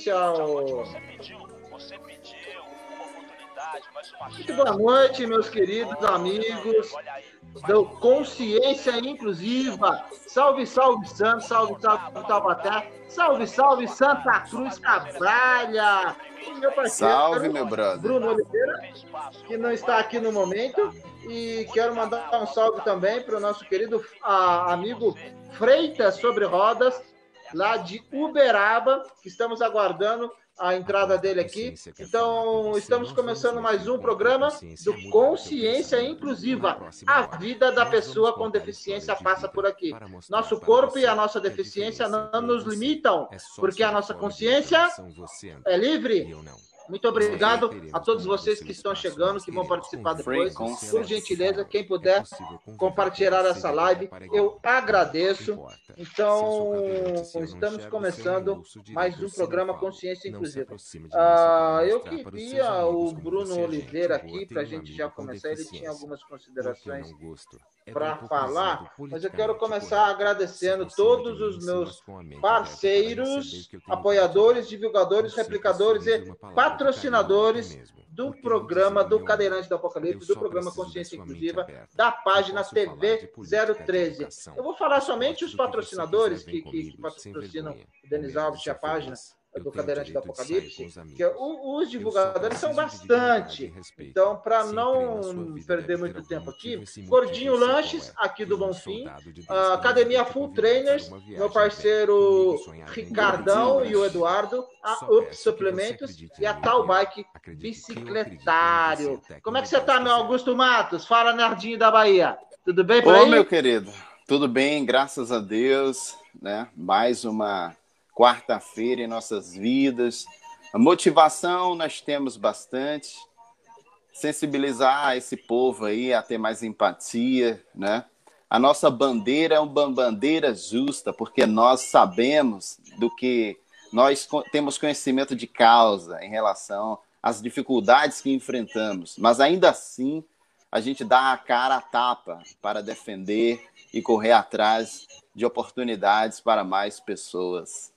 Você pediu, você pediu uma oportunidade, mas uma Muito boa noite, meus queridos amigos do Consciência Inclusiva. Salve, salve, Santos, salve, salve, Taubaté, salve, salve, Santa Cruz Cabralha. meu parceiro, salve, meu brother. Bruno Oliveira, que não está aqui no momento. E quero mandar um salve também para o nosso querido a, amigo Freitas sobre Rodas, lá de Uberaba, que estamos aguardando a entrada dele aqui. Então, estamos começando mais um programa do Consciência Inclusiva. A vida da pessoa com deficiência passa por aqui. Nosso corpo e a nossa deficiência não nos limitam, porque a nossa consciência é livre. Muito obrigado a todos vocês que estão chegando, que vão participar depois. Por gentileza, quem puder compartilhar essa live, eu agradeço. Então, estamos começando mais um programa Consciência Inclusiva. Ah, eu queria o Bruno Oliveira aqui, para a gente já começar. Ele tinha algumas considerações para falar, mas eu quero começar agradecendo todos os meus parceiros, apoiadores, divulgadores, replicadores e patrocinadores do programa do Cadeirante do Apocalipse, do programa Consciência Inclusiva, da página TV 013. Eu vou falar somente os patrocinadores que, que, que patrocinam o Denis Alves e a página do Cadeirante do Apocalipse, que é os divulgadores são bastante. Então, para não perder muito tempo aqui, Gordinho Lanches, aqui do Bonfim, a Academia Full Trainers, meu parceiro Ricardão e o Eduardo, a UP Suplementos e a Tal Bike Bicicletário. Como é que você está, meu Augusto Matos? Fala, nerdinho da Bahia. Tudo bem por Ô, meu querido, tudo bem, graças a Deus, né? Mais uma quarta-feira em nossas vidas. A motivação nós temos bastante. Sensibilizar esse povo aí a ter mais empatia, né? A nossa bandeira é uma bandeira justa, porque nós sabemos do que nós temos conhecimento de causa em relação às dificuldades que enfrentamos, mas ainda assim a gente dá a cara a tapa para defender e correr atrás de oportunidades para mais pessoas.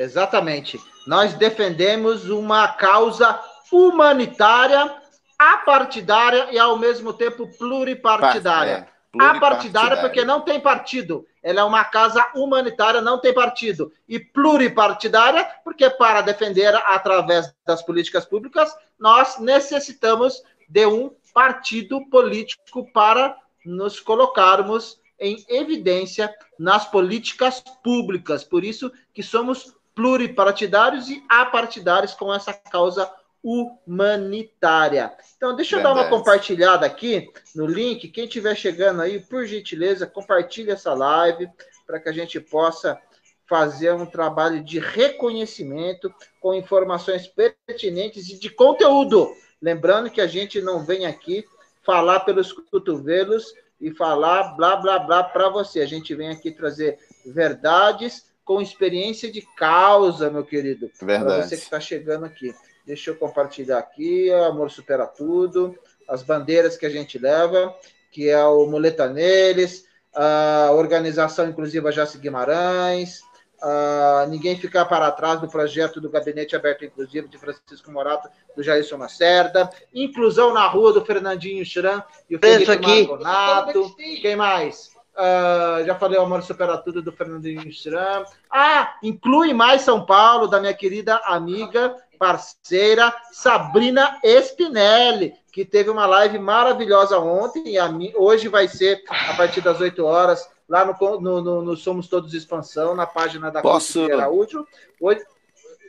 Exatamente. Nós defendemos uma causa humanitária, apartidária e, ao mesmo tempo, pluripartidária. É, apartidária porque não tem partido. Ela é uma casa humanitária, não tem partido. E pluripartidária porque, para defender através das políticas públicas, nós necessitamos de um partido político para nos colocarmos em evidência nas políticas públicas. Por isso que somos pluripartidários e apartidários com essa causa humanitária. Então, deixa eu Verdade. dar uma compartilhada aqui no link. Quem estiver chegando aí, por gentileza, compartilhe essa live para que a gente possa fazer um trabalho de reconhecimento com informações pertinentes e de conteúdo. Lembrando que a gente não vem aqui falar pelos cotovelos e falar blá blá blá para você. A gente vem aqui trazer verdades com experiência de causa, meu querido. Verdade. Para você que está chegando aqui. Deixa eu compartilhar aqui, Amor Supera Tudo, as bandeiras que a gente leva, que é o Muleta Neles, a Organização Inclusiva Jace Guimarães, a Ninguém Ficar para Trás do projeto do Gabinete Aberto Inclusivo de Francisco Morato, do Jailson Lacerda, Inclusão na Rua do Fernandinho Chiran e o Felipe Marconato. Quem mais? Uh, já falei o Amor Supera Tudo do Fernandinho Stram. Ah, inclui mais São Paulo, da minha querida amiga, parceira, Sabrina Spinelli, que teve uma live maravilhosa ontem e mim, hoje vai ser a partir das 8 horas, lá no, no, no, no Somos Todos Expansão, na página da Posso... Araújo. Hoje,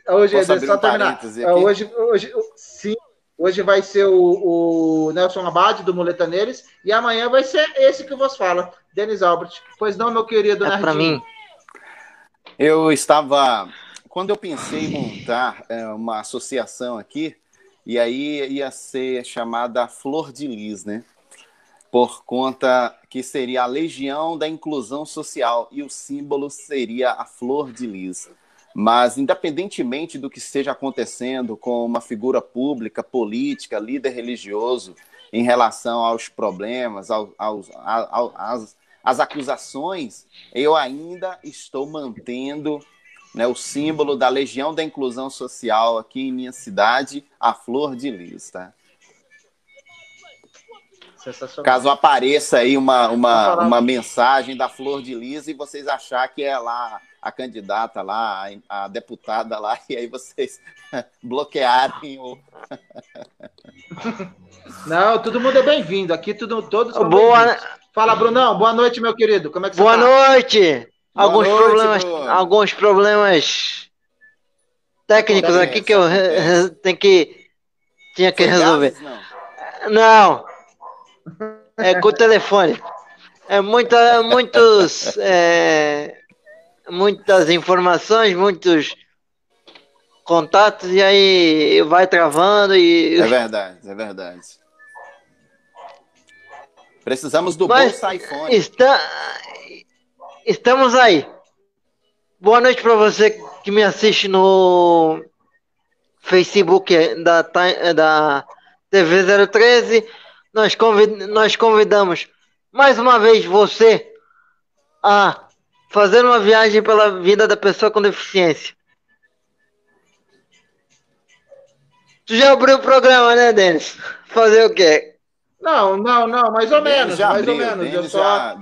hoje Posso só terminar. Um hoje, hoje, sim, Hoje vai ser o, o Nelson Abad, do Muletaneires, e amanhã vai ser esse que vos fala, Denis Albert. Pois não, meu querido é para mim. Eu estava... Quando eu pensei em montar é, uma associação aqui, e aí ia ser chamada Flor de Lis, né? Por conta que seria a Legião da Inclusão Social, e o símbolo seria a Flor de Lis. Mas, independentemente do que esteja acontecendo com uma figura pública, política, líder religioso, em relação aos problemas, aos, aos, aos, às, às acusações, eu ainda estou mantendo né, o símbolo da Legião da Inclusão Social aqui em minha cidade, a Flor de Lis, tá? Caso apareça aí uma, uma, uma mensagem da Flor de Lis e vocês achar que é lá a candidata lá, a deputada lá, e aí vocês bloquearem o. Não, todo mundo é bem-vindo. Aqui tudo, todos são Boa... Fala, Brunão. Boa noite, meu querido. Como é que você Boa tá? noite. Boa alguns noite, problemas, Bruno. alguns problemas técnicos aqui que eu tenho que tinha que Foi resolver. não. não. É com o telefone. É muita, muitos é, muitas informações, muitos contatos, e aí vai travando e. É verdade, é verdade. Precisamos do Mas bolsa iPhone. Está... Estamos aí. Boa noite para você que me assiste no Facebook da, da TV 013. Nós, convid... Nós convidamos mais uma vez você a fazer uma viagem pela vida da pessoa com deficiência. Tu já abriu o programa, né, Denis? Fazer o quê? Não, não, não, mais ou menos, mais abriu, ou menos. Denis eu só. Já...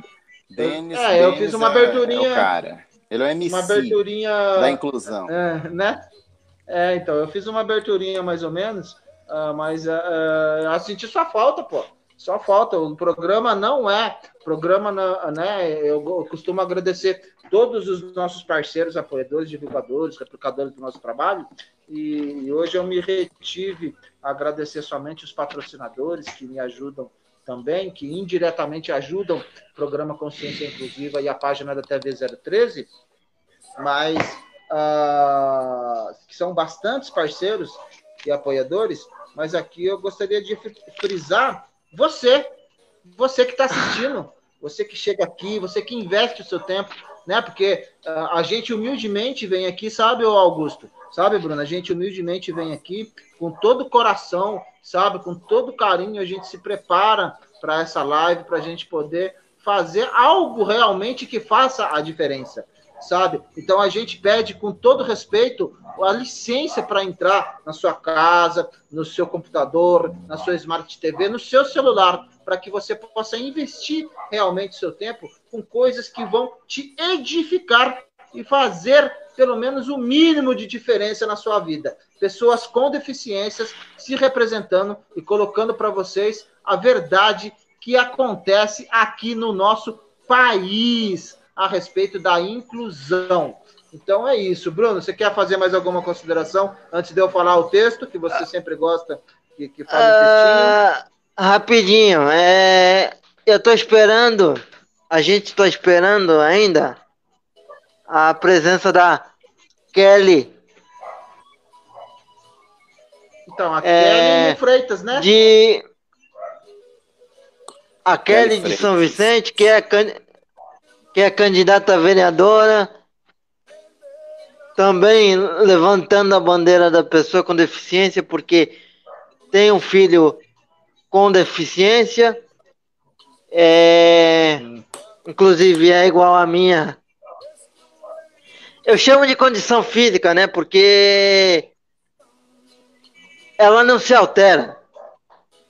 Denis, é, Denis eu fiz uma aberturinha. É, é cara. Ele é o MC uma aberturinha da inclusão. É, né? É, então, eu fiz uma aberturinha mais ou menos, uh, mas uh, uh, eu senti sua falta, pô. Só falta. O programa não é. Programa, né? Eu costumo agradecer todos os nossos parceiros, apoiadores, divulgadores, replicadores do nosse trabalho. E hoje eu me retive a agradecer somente os patrocinadores que me ajudam também, que indiretamente ajudam o programa Consciência Inclusiva e a página da TV 013, mas uh, que são bastantes parceiros e apoiadores, mas aqui eu gostaria de frisar você, você que está assistindo, você que chega aqui, você que investe o seu tempo, né? Porque uh, a gente humildemente vem aqui, sabe, Augusto? Sabe, Bruno? A gente humildemente vem aqui com todo o coração, sabe? Com todo carinho, a gente se prepara para essa live, para a gente poder fazer algo realmente que faça a diferença sabe? Então a gente pede com todo respeito a licença para entrar na sua casa, no seu computador, na sua Smart TV, no seu celular, para que você possa investir realmente seu tempo com coisas que vão te edificar e fazer pelo menos o mínimo de diferença na sua vida. Pessoas com deficiências se representando e colocando para vocês a verdade que acontece aqui no nosso país a respeito da inclusão. Então é isso. Bruno, você quer fazer mais alguma consideração antes de eu falar o texto, que você sempre gosta que, que fale o textinho? Uh, rapidinho. É, eu estou esperando, a gente está esperando ainda a presença da Kelly. Então, a é, Kelly Freitas, né? De... A Kelly, Kelly de São Vicente, que é que é candidata a vereadora, também levantando a bandeira da pessoa com deficiência, porque tem um filho com deficiência, é, inclusive é igual a minha. Eu chamo de condição física, né? Porque ela não se altera.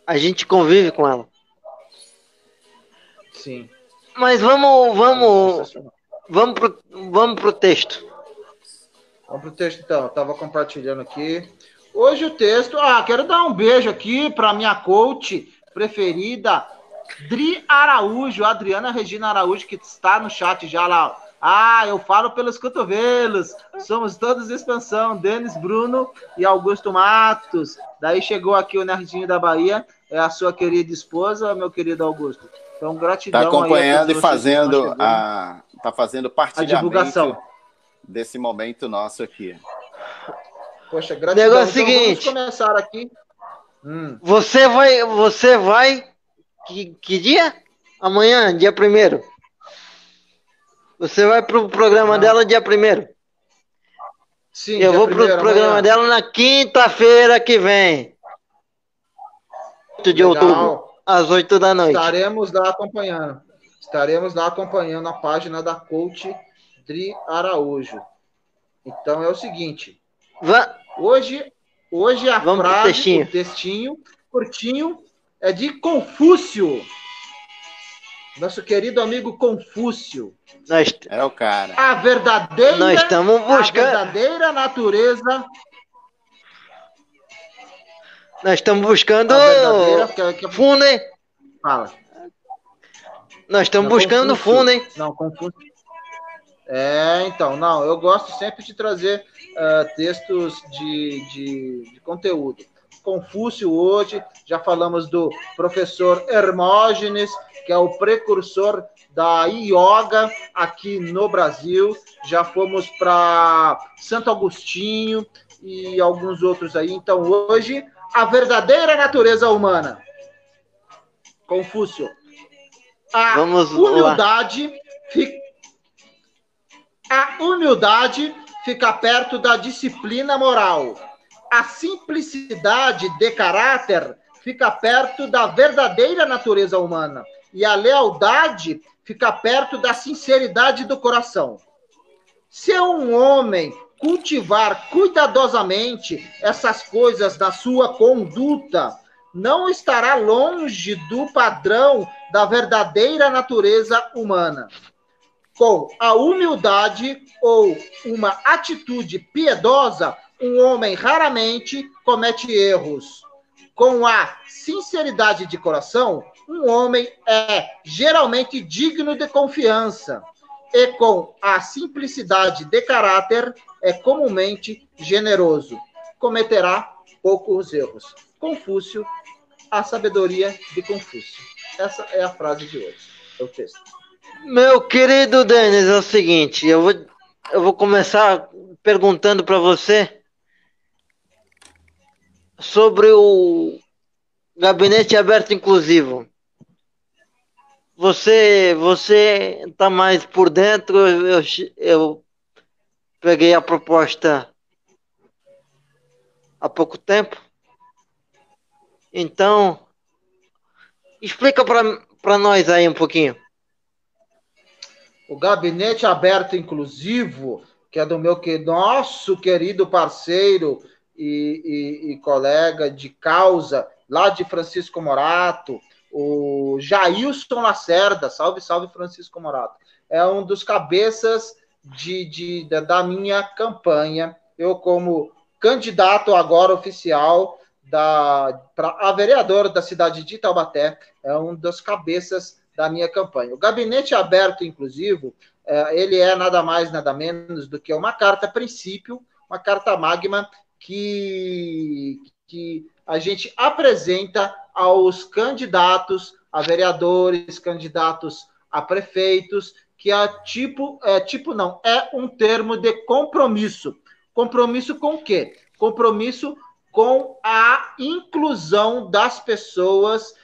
A gente convive com ela. Sim. Mas vamos, vamos, vamos pro, vamos pro texto. Vamos pro texto então. Eu tava compartilhando aqui. Hoje o texto. Ah, quero dar um beijo aqui para minha coach preferida, Dri Araújo, Adriana Regina Araújo, que está no chat já lá. Ah, eu falo pelos cotovelos. Somos todos expansão. Denis Bruno e Augusto Matos. Daí chegou aqui o Nerdinho da Bahia. É a sua querida esposa, meu querido Augusto. Então, gratidão. Está acompanhando e fazendo a. Está fazendo partilhamento a divulgação desse momento nosso aqui. Poxa, gratidão. Negócio então, seguinte. Vamos começar aqui. Hum. Você vai. Você vai. Que, que dia? Amanhã, dia primeiro. Você vai pro programa Não. dela dia primeiro. Sim, Eu vou pro programa amanhã. dela na quinta-feira que vem. de Legal. outubro às 8 da noite. Estaremos lá Então é o seguinte. Hoje, hoje a Vamos frase, textinho. o textinho curtinho, é de Confúcio. Nosso querido amigo Confúcio. Nós... É o cara. A verdadeira, Nós estamos buscando... a verdadeira natureza. Nós estamos buscando fundo, hein? Fala. Nós estamos não, buscando Confúcio. fundo, hein? Não, Confúcio. É, então, não, eu gosto sempre de trazer uh, textos de, de, de conteúdo. Confúcio hoje, já falamos do professor Hermógenes, que é o precursor da yoga aqui no Brasil. Já fomos para Santo Agostinho e alguns outros aí. Então, hoje, a verdadeira natureza humana. Confúcio. A Vamos humildade fica... A humildade fica perto da disciplina moral a simplicidade de caráter fica perto da verdadeira natureza humana e a lealdade fica perto da sinceridade do coração. Se um homem cultivar cuidadosamente essas coisas na sua conduta, não estará longe do padrão da verdadeira natureza humana. Com a humildade ou uma atitude piedosa, um homem raramente comete erros. Com a sinceridade de coração, um homem é geralmente digno de confiança. E com a simplicidade de caráter, é comumente generoso. Cometerá poucos erros. Confúcio, a sabedoria de Confúcio. Essa é a frase de hoje. É o texto. Meu querido Denis, é o seguinte, eu vou, eu vou começar perguntando para você sobre o gabinete aberto inclusivo. Você você está mais por dentro. Eu, eu peguei a proposta há pouco tempo. Então, explica para nós aí um pouquinho. O gabinete aberto inclusivo, que é do meu que nosso querido parceiro e, e, e colega de causa lá de Francisco Morato, o Jailson Lacerda, salve, salve Francisco Morato, é um dos cabeças de, de, da minha campanha. Eu, como candidato agora oficial da para a vereadora da cidade de Taubaté, é um dos cabeças da minha campanha. O gabinete aberto inclusivo, é, ele é nada mais, nada menos do que uma carta princípio, uma carta magma que, que a gente apresenta aos candidatos a vereadores, candidatos a prefeitos, que é tipo, é tipo não, é um termo de compromisso. Compromisso com o quê? Compromisso com a inclusão das pessoas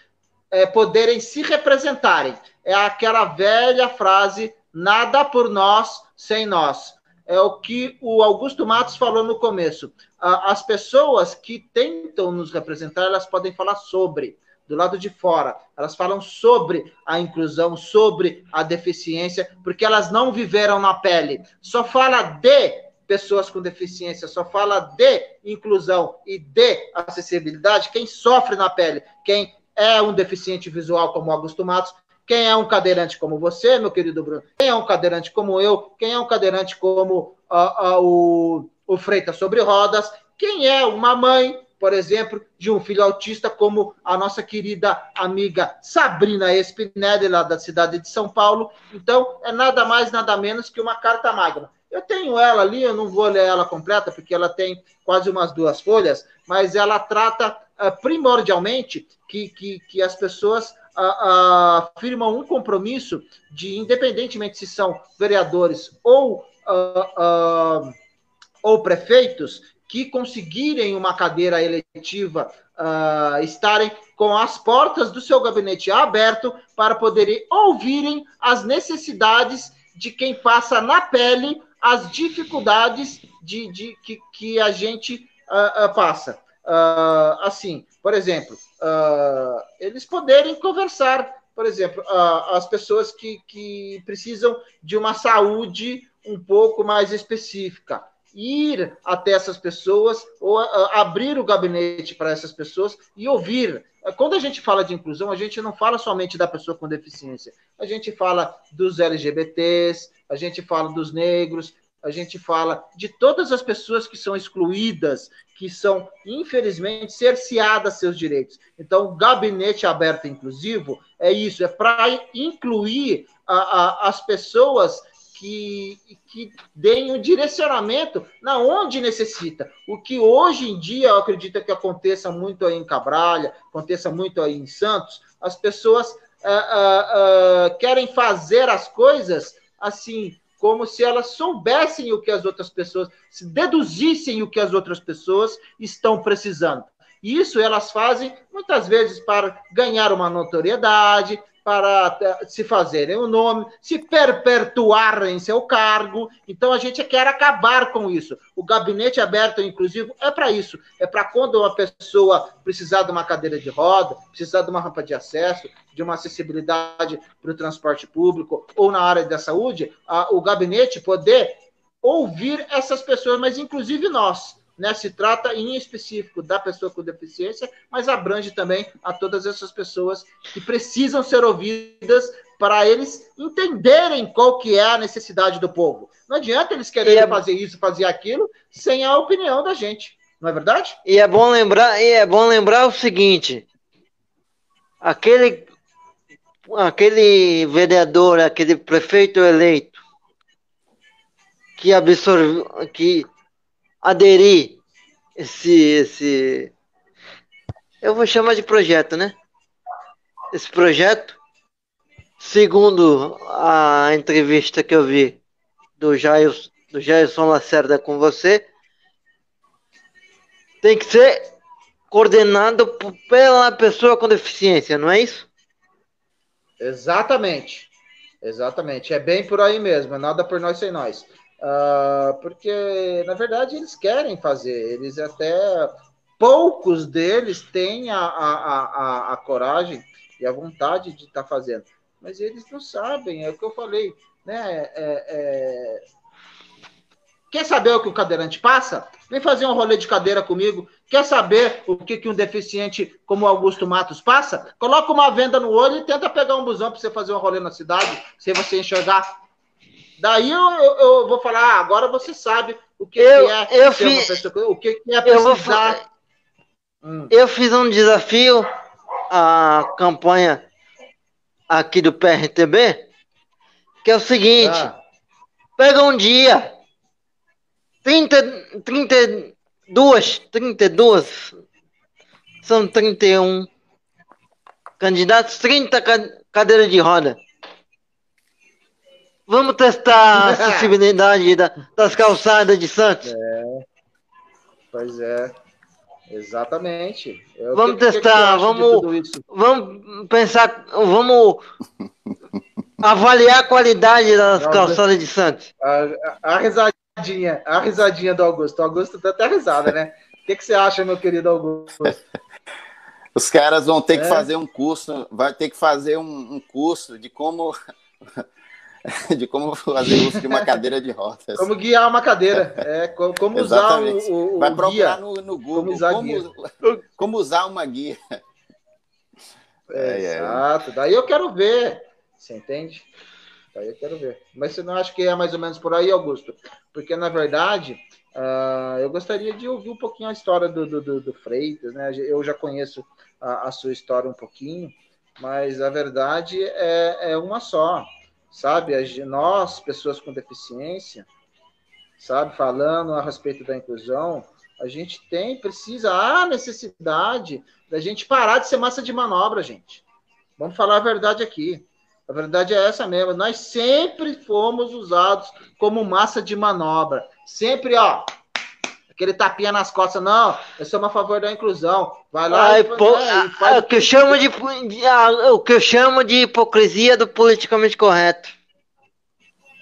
é, poderem se representarem. É aquela velha frase: nada por nós sem nós é o que o Augusto Matos falou no começo. As pessoas que tentam nos representar, elas podem falar sobre, do lado de fora. Elas falam sobre a inclusão, sobre a deficiência, porque elas não viveram na pele. Só fala de pessoas com deficiência, só fala de inclusão e de acessibilidade quem sofre na pele, quem é um deficiente visual como Augusto Matos, quem é um cadeirante como você, meu querido Bruno? Quem é um cadeirante como eu? Quem é um cadeirante como uh, uh, o, o Freitas sobre rodas? Quem é uma mãe, por exemplo, de um filho autista, como a nossa querida amiga Sabrina Espinelli, lá da cidade de São Paulo? Então, é nada mais, nada menos que uma carta magna. Eu tenho ela ali, eu não vou ler ela completa, porque ela tem quase umas duas folhas, mas ela trata uh, primordialmente que, que, que as pessoas uh, firmam um compromisso de, independentemente se são vereadores ou, uh, ou prefeitos, que conseguirem uma cadeira eletiva uh, estarem com as portas do seu gabinete aberto para poderem ouvirem as necessidades de quem passa na pele as dificuldades de, de que, que a gente uh, uh, passa. assim, por exemplo, eles poderem conversar, por exemplo, as pessoas que, que precisam de uma saúde um pouco mais específica. Ir até essas pessoas ou uh, abrir o gabinete para essas pessoas e ouvir. Quando a gente fala de inclusão, a gente não fala somente da pessoa com deficiência, a gente fala dos LGBTs, a gente fala dos negros, a gente fala de todas as pessoas que são excluídas, que são, infelizmente, cerceadas seus direitos. Então, o gabinete aberto inclusivo é isso, é para incluir a, a, as pessoas que, que deem um direcionamento na onde necessita. O que hoje em dia eu acredito que aconteça muito aí em Cabralha, aconteça muito aí em Santos, as pessoas uh, uh, uh, querem fazer as coisas assim como se elas soubessem o que as outras pessoas, se deduzissem o que as outras pessoas estão precisando. Isso elas fazem muitas vezes para ganhar uma notoriedade, para eh, se fazerem o nome, se perpetuarem em seu cargo. Então a gente quer acabar com isso. O gabinete aberto, inclusive, é para isso. É para quando uma pessoa precisar de uma cadeira de roda, precisar de uma rampa de acesso, de uma acessibilidade para o transporte público ou na área da saúde, a, o gabinete poder ouvir essas pessoas, mas inclusive nós né, se trata em específico da pessoa com deficiência, mas abrange também a todas essas pessoas que precisam ser ouvidas para eles entenderem qual que é a necessidade do povo. Não adianta eles quererem é... fazer isso, fazer aquilo, sem a opinião da gente. Não é verdade? E é bom lembrar, e é bom lembrar o seguinte: aquele aquele vereador, aquele prefeito eleito que absorveu, que aderir esse, esse. Eu vou chamar de projeto, né? Esse projeto, segundo a entrevista que eu vi do Jailson, do Jailson Lacerda com você, tem que ser coordenado pela pessoa com deficiência, não é isso? Exatamente. Exatamente. É bem por aí mesmo. É nada por nós sem nós. Uh, porque, na verdade, eles querem fazer, eles até. Poucos deles têm a, a, a, a coragem e a vontade de estar tá fazendo, mas eles não sabem, é o que eu falei, né? É, é... Quer saber o que o cadeirante passa? Vem fazer um rolê de cadeira comigo. Quer saber o que, que um deficiente como Augusto Matos passa? Coloca uma venda no olho e tenta pegar um busão para você fazer um rolê na cidade, sem você enxergar Daí eu, eu, eu, vou falar, ah, agora você sabe o que, eu, que é eu fiz, pessoa, o que, que é precisar. Eu, hum. eu fiz um desafio à campanha aqui do PRTB, que é o seguinte: ah. pega um dia, 30, 32, 32, são 31 candidatos, 30 cadeiras de roda. Vamos testar a acessibilidade da, das calçadas de Santos. É. Pois é. Exatamente. Eu, vamos que, testar, que vamos, vamos pensar, vamos avaliar a qualidade das Não, calçadas de Santos. A, a, a, risadinha, a risadinha do Augusto. O Augusto tá até risada, né? O que, que você acha, meu querido Augusto? Os caras vão ter é. que fazer um curso, vai ter que fazer um, um curso de como de como fazer uso de uma cadeira de rodas. Como guiar uma cadeira, é, como usar o, o, Vai procurar no, no, Google como usar, como, como usar uma guia. É, exato, daí eu quero ver, você entende? Daí eu quero ver. Mas você não acha que é mais ou menos por aí, Augusto? Porque, na verdade, uh, eu gostaria de ouvir um pouquinho a história do, do, do, do Freitas, né? Eu já conheço a, a, sua história um pouquinho, mas a verdade é, é uma só sabe? Nós, pessoas com deficiência, sabe, falando a respeito da inclusão, a gente tem, precisa, há necessidade da gente parar de ser massa de manobra, gente. Vamos falar a verdade aqui. A verdade é essa mesmo. Nós sempre fomos usados como massa de manobra. Sempre, ó, aquele tapinha nas costas, não, eu sou a favor da inclusão. Vai lá Ai, e, pô, né, e faz... o que eu chamo de, o que eu chamo de hipocrisia do politicamente correto.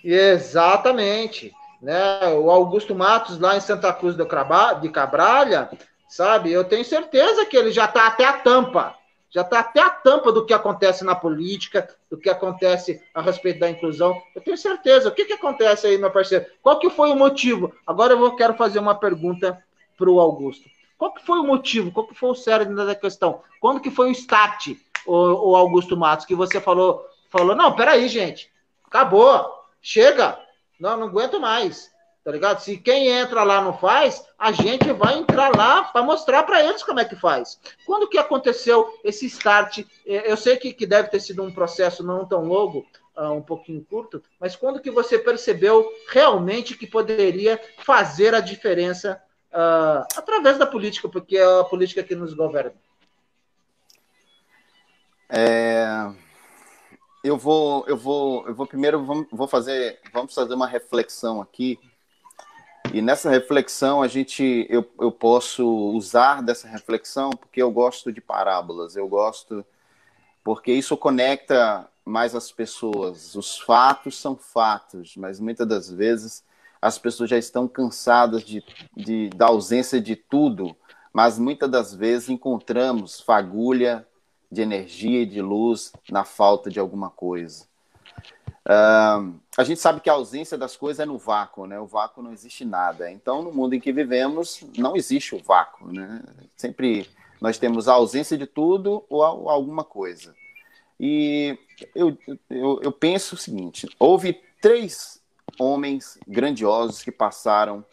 Exatamente. Né? O Augusto Matos, lá em Santa Cruz do de Cabralha, sabe? Eu tenho certeza que ele já está até a tampa. Já está até a tampa do que acontece na política, do que acontece a respeito da inclusão. Eu tenho certeza. O que, que acontece aí, meu parceiro? Qual que foi o motivo? Agora eu vou, quero fazer uma pergunta para o Augusto. Qual que foi o motivo? Qual que foi o cérebro da questão? Quando que foi o start, o, o Augusto Matos, que você falou, falou, não, peraí, gente, acabou, chega, não, não aguento mais tá ligado? Se quem entra lá não faz, a gente vai entrar lá para mostrar para eles como é que faz. Quando que aconteceu esse start? É, eu sei que, que deve ter sido um processo não tão longo, uh, um pouquinho curto, mas quando que você percebeu realmente que poderia fazer a diferença uh, através da política, porque é a política que nos governa? É, eu vou, eu vou, eu vou primeiro vamos, vou fazer, vamos fazer uma reflexão aqui e nessa reflexão a gente eu, eu posso usar dessa reflexão porque eu gosto de parábolas, eu gosto porque isso conecta mais as pessoas. Os fatos são fatos, mas muitas das vezes as pessoas já estão cansadas de, de da ausência de tudo, mas muitas das vezes encontramos fagulha de energia e de luz na falta de alguma coisa. Uh, a gente sabe que a ausência das coisas é no vácuo, né? O vácuo não existe nada. Então, no mundo em que vivemos, não existe o vácuo, né? Sempre nós temos a ausência de tudo ou alguma coisa. E eu, eu, eu penso o seguinte: houve três homens grandiosos que passaram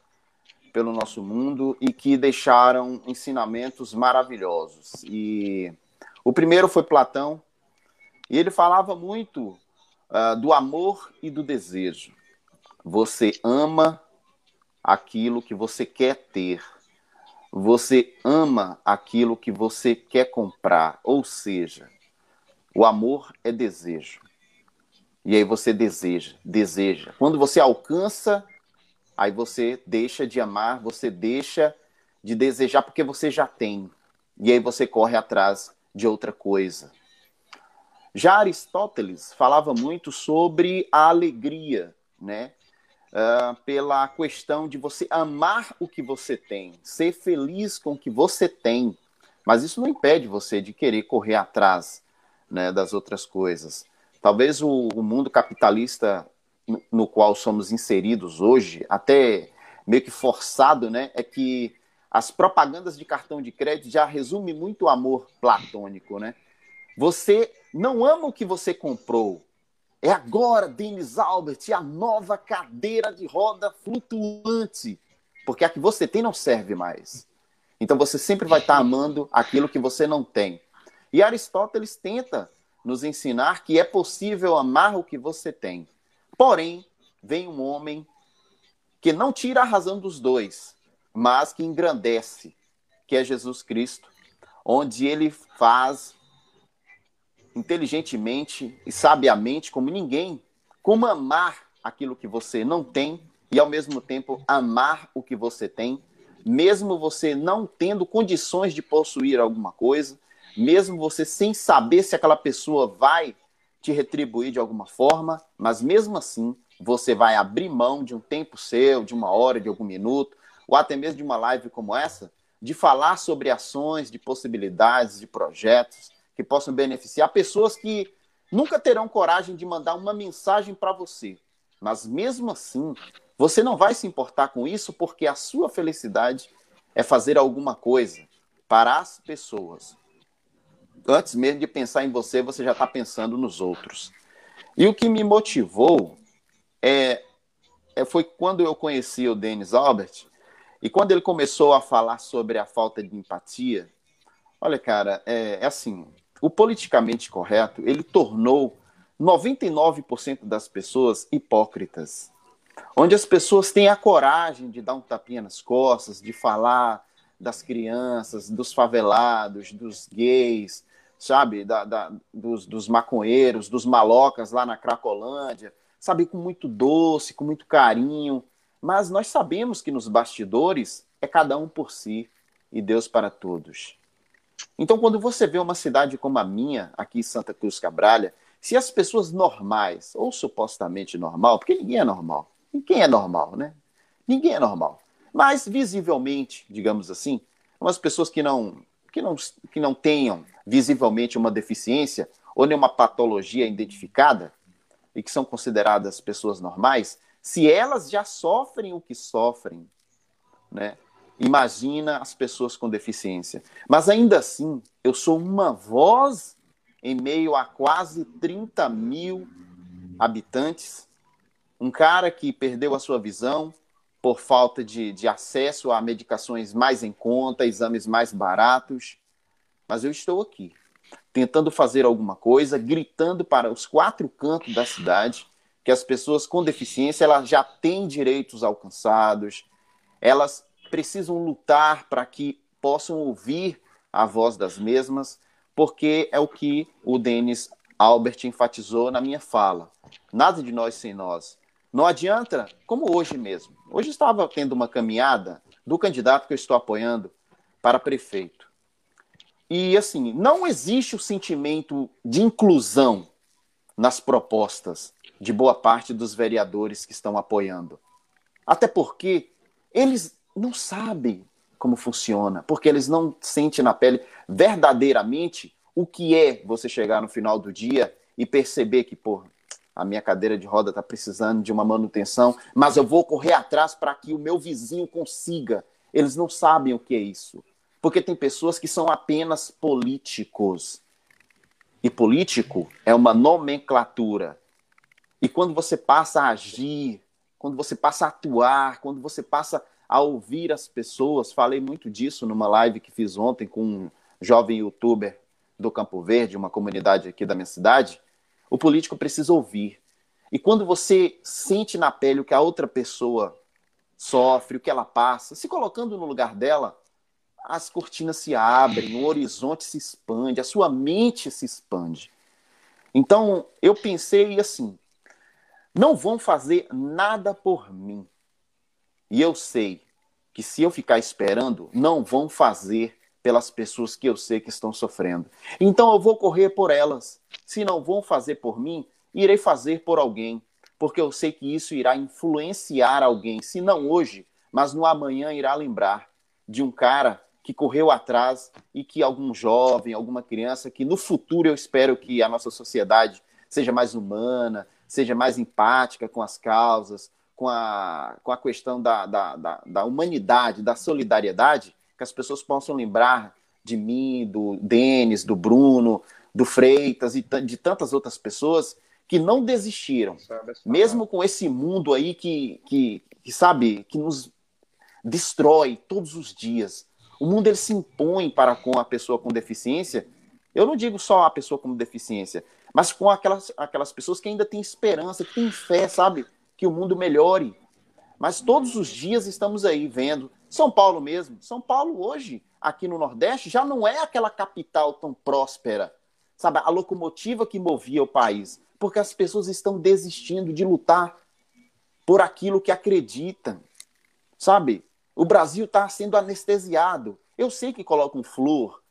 pelo nosso mundo e que deixaram ensinamentos maravilhosos. E o primeiro foi Platão, e ele falava muito uh, do amor e do desejo. Você ama aquilo que você quer ter. Você ama aquilo que você quer comprar. Ou seja, o amor é desejo. E aí você deseja, deseja. Quando você alcança, aí você deixa de amar, você deixa de desejar porque você já tem. E aí você corre atrás de outra coisa. Já Aristóteles falava muito sobre a alegria, né? Uh, pela questão de você amar o que você tem, ser feliz com o que você tem, mas isso não impede você de querer correr atrás né, das outras coisas. Talvez o, o mundo capitalista no, qual somos inseridos hoje, até meio que forçado, né, é que as propagandas de cartão de crédito já resume muito o amor platônico, né? Você não ama o que você comprou. É agora, Denis Albert, a nova cadeira de roda flutuante. Porque a que você tem não serve mais. Então você sempre vai estar amando aquilo que você não tem. E Aristóteles tenta nos ensinar que é possível amar o que você tem. Porém, vem um homem que não tira a razão dos dois, mas que engrandece, que é Jesus Cristo, onde ele faz inteligentemente e sabiamente, como ninguém, como amar aquilo que você não tem e, ao mesmo tempo, amar o que você tem, mesmo você não tendo condições de possuir alguma coisa, mesmo você sem saber se aquela pessoa vai te retribuir de alguma forma, mas mesmo assim você vai abrir mão de um tempo seu, de uma hora, de algum minuto, ou até mesmo de uma live como essa, de falar sobre ações, de possibilidades, de projetos, que possam beneficiar pessoas que nunca terão coragem de mandar uma mensagem para você. Mas mesmo assim, você não vai se importar com isso porque a sua felicidade é fazer alguma coisa para as pessoas. Antes mesmo de pensar em você, você já está pensando nos outros. E o que me motivou é, é, foi quando eu conheci o Dennis Albert e quando ele começou a falar sobre a falta de empatia. Olha, cara, é, é assim: o politicamente correto, ele tornou 99% das pessoas hipócritas. Onde as pessoas têm a coragem de dar um tapinha nas costas, de falar das crianças, dos favelados, dos gays, sabe, da, da, dos, dos maconheiros, dos malocas lá na Cracolândia, sabe, com muito doce, com muito carinho. Mas nós sabemos que nos bastidores é cada um por si e Deus para todos. Então, quando você vê uma cidade como a minha, aqui em Santa Cruz Cabralha, se as pessoas normais, ou supostamente normal, porque ninguém é normal, quem é normal, né? Ninguém é normal. Mas visivelmente, digamos assim, umas pessoas que não que não, que não tenham visivelmente uma deficiência ou nenhuma patologia identificada e que são consideradas pessoas normais, se elas já sofrem o que sofrem, né? Imagina as pessoas com deficiência. Mas ainda assim, eu sou uma voz em meio a quase 30 mil habitantes, um cara que perdeu a sua visão por falta de, de acesso a medicações mais em conta, exames mais baratos. Mas eu estou aqui, tentando fazer alguma coisa, gritando para os quatro cantos da cidade que as pessoas com deficiência elas já têm direitos alcançados, elas precisam lutar para que possam ouvir a voz das mesmas, porque é o que o Denis Albert enfatizou na minha fala. Nada de nós sem nós. Não adianta, como hoje mesmo. Hoje estava tendo uma caminhada do candidato que eu estou apoiando para prefeito. E assim, não existe o sentimento de inclusão nas propostas de boa parte dos vereadores que estão apoiando. Até porque eles não sabem como funciona, porque eles não sentem na pele verdadeiramente o que é você chegar no final do dia e perceber que, pô, a minha cadeira de roda está precisando de uma manutenção, mas eu vou correr atrás para que o meu vizinho consiga. Eles não sabem o que é isso. Porque tem pessoas que são apenas políticos. E político é uma nomenclatura. E quando você passa a agir, quando você passa a atuar, quando você passa a ouvir as pessoas, falei muito disso numa live que fiz ontem com um jovem youtuber do Campo Verde, uma comunidade aqui da minha cidade, o político precisa ouvir. E quando você sente na pele o que a outra pessoa sofre, o que ela passa, se colocando no lugar dela, as cortinas se abrem, o horizonte se expande, a sua mente se expande. Então, eu pensei assim: não vão fazer nada por mim. E eu sei que se eu ficar esperando, não vão fazer pelas pessoas que eu sei que estão sofrendo. Então eu vou correr por elas. Se não vão fazer por mim, irei fazer por alguém, porque eu sei que isso irá influenciar alguém, se não hoje, mas no amanhã irá lembrar de um cara que correu atrás e que algum jovem, alguma criança, que no futuro eu espero que a nossa sociedade seja mais humana, seja mais empática com as causas, com a, com a questão da, da, da, da humanidade, da solidariedade, que as pessoas possam lembrar de mim, do Denis, do Bruno, do Freitas e de tantas outras pessoas que não desistiram, mesmo com esse mundo aí que, que, que, sabe, que nos destrói todos os dias. O mundo ele se impõe para com a pessoa com deficiência. Eu não digo só a pessoa com deficiência, mas com aquelas, aquelas pessoas que ainda têm esperança, que têm fé, sabe? Que o mundo melhore. Mas todos os dias estamos aí vendo. São Paulo mesmo. São Paulo hoje, aqui no Nordeste, já não é aquela capital tão próspera. Sabe, a locomotiva que movia o país. Porque as pessoas estão desistindo de lutar por aquilo que acreditam. Sabe? O Brasil está sendo anestesiado. Eu sei que colocam flor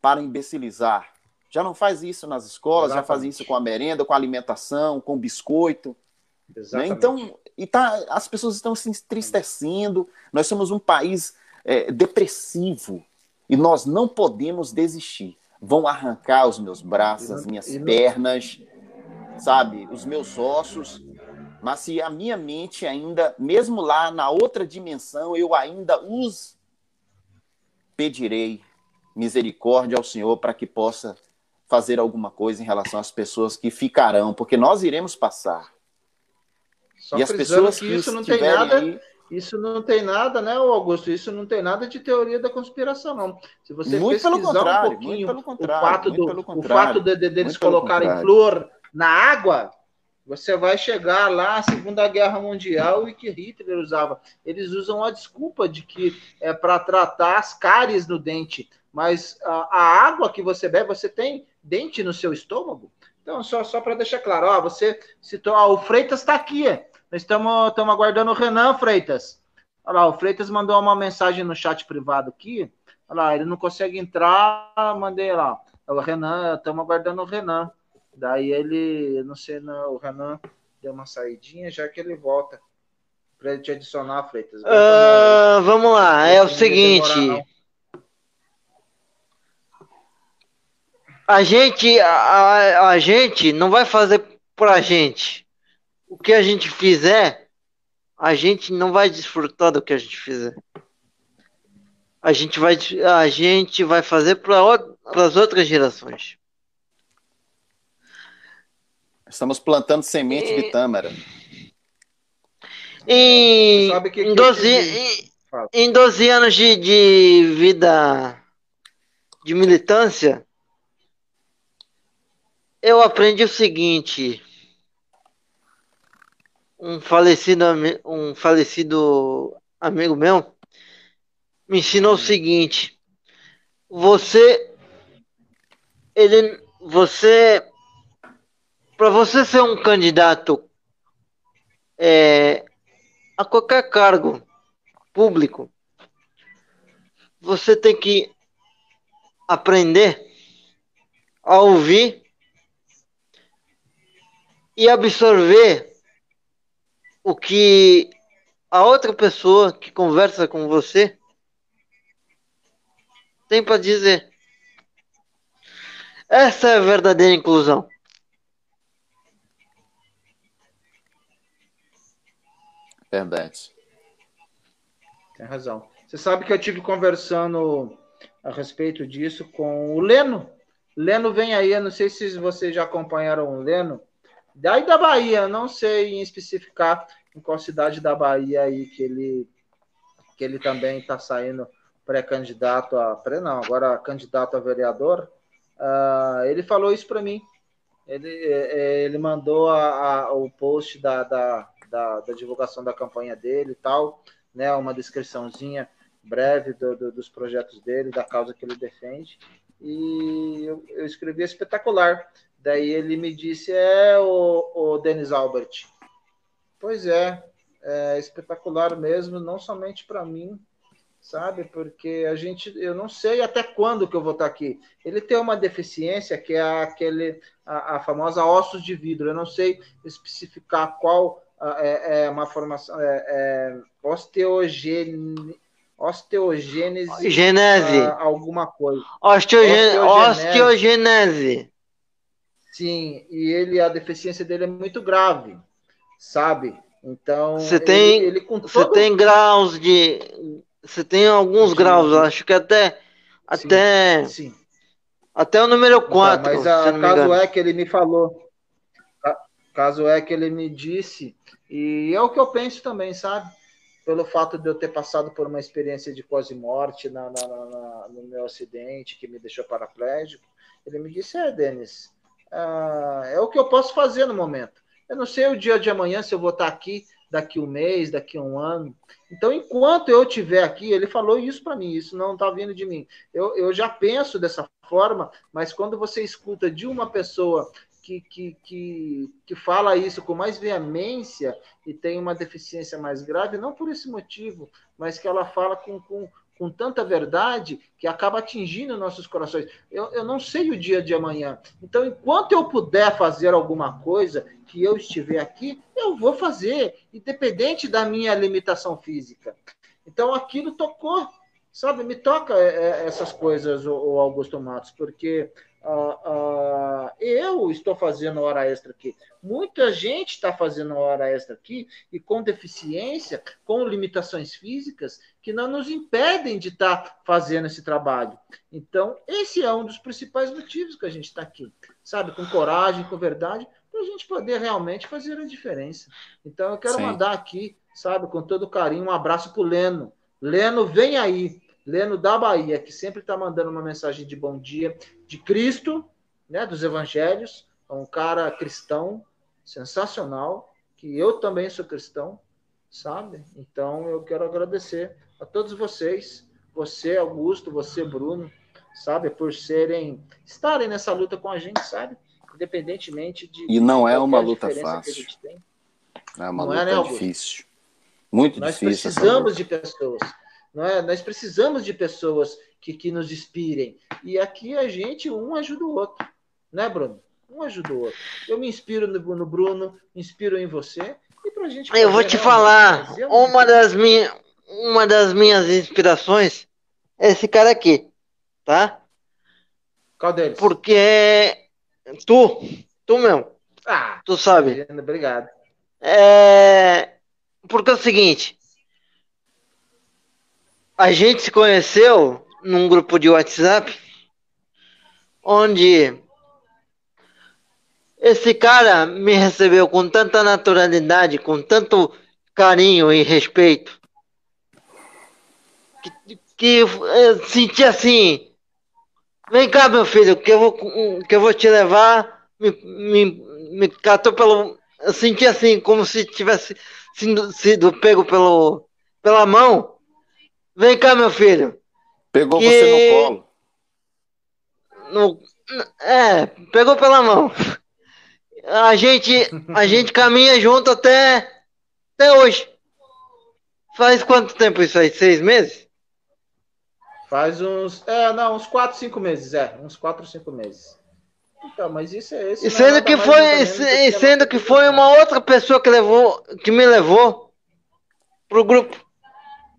para imbecilizar. Já não faz isso nas escolas, Exatamente. já faz isso com a merenda, com a alimentação, com o biscoito. Né? Então, e tá, as pessoas estão se entristecendo. Nós somos um país é, depressivo e nós não podemos desistir. Vão arrancar os meus braços, as minhas pernas, sabe, os meus ossos. Mas se a minha mente ainda, mesmo lá na outra dimensão, eu ainda os pedirei misericórdia ao Senhor para que possa fazer alguma coisa em relação às pessoas que ficarão, porque nós iremos passar. Só e as pessoas que, que isso não tem nada, aí... isso não tem nada, né, Augusto? Isso não tem nada de teoria da conspiração, não. Se você muito pesquisar um pouquinho o fato, do, o fato de, de, deles colocarem flor na água, você vai chegar lá à Segunda Guerra Mundial e que Hitler usava. Eles usam a desculpa de que é para tratar as cáries no dente, mas a, a, água que você bebe, você tem dente no seu estômago? Então, só, só para deixar claro, ó, você citou, ó, o Freitas está aqui, nós estamos aguardando o Renan Freitas. Olha lá, o Freitas mandou uma mensagem no chat privado aqui. Olha lá, ele não consegue entrar, mandei lá. O Renan, estamos aguardando o Renan. Daí ele, não sei, não, o Renan deu uma saidinha, já que ele volta para ele te adicionar, Freitas. Uh, vamos lá, é o seguinte. a gente, a, a gente não vai fazer pra gente. O que a gente fizer, a gente não vai desfrutar do que a gente fizer. A gente vai, a gente vai fazer para as outras gerações. Estamos plantando semente e... de tâmara. Em, que em, 12, em, em 12 anos de, de vida de militância, eu aprendi o seguinte. Um falecido, um falecido amigo meu me ensinou o seguinte: você, ele, você, para você ser um candidato é, a qualquer cargo público, você tem que aprender a ouvir e absorver o que a outra pessoa que conversa com você tem para dizer. Essa é a verdadeira inclusão. Verdade. Tem razão. Você sabe que eu tive conversando a respeito disso com o Leno. Leno vem aí, eu não sei se vocês já acompanharam o Leno. Daí da Bahia, não sei em especificar em qual cidade da Bahia aí que ele que ele também está saindo pré-candidato a pré não, agora candidato a vereador. Uh, ele falou isso para mim. Ele, é, é, ele mandou a, a, o post da, da, da, da, divulgação da campanha dele e tal, né? Uma descriçãozinha breve do, do, dos projetos dele, da causa que ele defende. E eu, eu escrevi espetacular. Daí ele me disse: é o, o Denis Albert. Pois é, é espetacular mesmo, não somente para mim, sabe? Porque a gente, eu não sei até quando que eu vou estar aqui. Ele tem uma deficiência que é aquele, a, a famosa ossos de vidro. Eu não sei especificar qual é, é uma formação, é, é osteogênese osteogênese Genese. alguma coisa. Osteogênese. osteogênese. Sim, e ele a deficiência dele é muito grave, sabe? Então, você tem, ele, ele todo... você tem graus de você tem alguns sim, graus, sim. acho que até até sim. até o número 4. Então, mas a, caso é que ele me falou, caso é que ele me disse, e é o que eu penso também, sabe? Pelo fato de eu ter passado por uma experiência de quase morte na, na, na, no meu acidente que me deixou paraplégico, ele me disse: É, Denis, ah, é o que eu posso fazer no momento. Eu não sei o dia de amanhã se eu vou estar aqui daqui um mês, daqui um ano. Então, enquanto eu estiver aqui, ele falou isso para mim, isso não está vindo de mim. Eu, eu já penso dessa forma, mas quando você escuta de uma pessoa que, que, que, que fala isso com mais veemência e tem uma deficiência mais grave, não por esse motivo, mas que ela fala com, com, com tanta verdade que acaba atingindo nossos corações. Eu, eu não sei o dia de amanhã. Então, enquanto eu puder fazer alguma coisa que eu estiver aqui, eu vou fazer, independente da minha limitação física. Então, aquilo tocou, sabe? Me toca é, é, essas coisas, o Augusto Matos, porque uh, uh, eu estou fazendo hora extra aqui. Muita gente está fazendo hora extra aqui e com deficiência, com limitações físicas, que não nos impedem de estar tá fazendo esse trabalho. Então, esse é um dos principais motivos que a gente está aqui, sabe? Com coragem, com verdade, para a gente poder realmente fazer a diferença. Então, eu quero Sim. mandar aqui, sabe, com todo carinho, um abraço para o Leno. Leno, vem aí. Leno da Bahia, que sempre está mandando uma mensagem de bom dia de Cristo, né, dos evangelhos, é um cara cristão, sensacional, que eu também sou cristão, sabe? Então eu quero agradecer a todos vocês, você, Augusto, você, Bruno, sabe, por serem, estarem nessa luta com a gente, sabe? Independentemente de. E não é uma luta fácil. É uma não luta é, né, difícil. Muito Nós difícil. Nós precisamos de pessoas não é? Nós precisamos de pessoas que, que nos inspirem. E aqui a gente, um ajuda o outro, né, Bruno? Um ajuda o outro. Eu me inspiro no, no Bruno, me inspiro em você. E pra gente Eu vou te falar, uma das, minha, uma das minhas inspirações é esse cara aqui, tá? Qual deles? Porque tu, tu mesmo. Ah, tu sabe. Obrigado. É, porque é o seguinte, a gente se conheceu num grupo de WhatsApp onde esse cara me recebeu com tanta naturalidade, com tanto carinho e respeito, que, que eu senti assim, vem cá meu filho, que eu vou, que eu vou te levar, me, me, me catou pelo, eu senti assim, como se tivesse sido, sido pego pelo, pela mão, vem cá meu filho. Pegou que... você no colo. No, é, pegou pela mão a gente, a gente caminha junto até, até hoje. Faz quanto tempo isso aí? Seis meses? Faz uns. É, não, uns quatro, cinco meses, é. Uns quatro, cinco meses. Então, mas isso é esse. E sendo que foi, e sendo que foi uma outra pessoa que levou, que me levou pro grupo.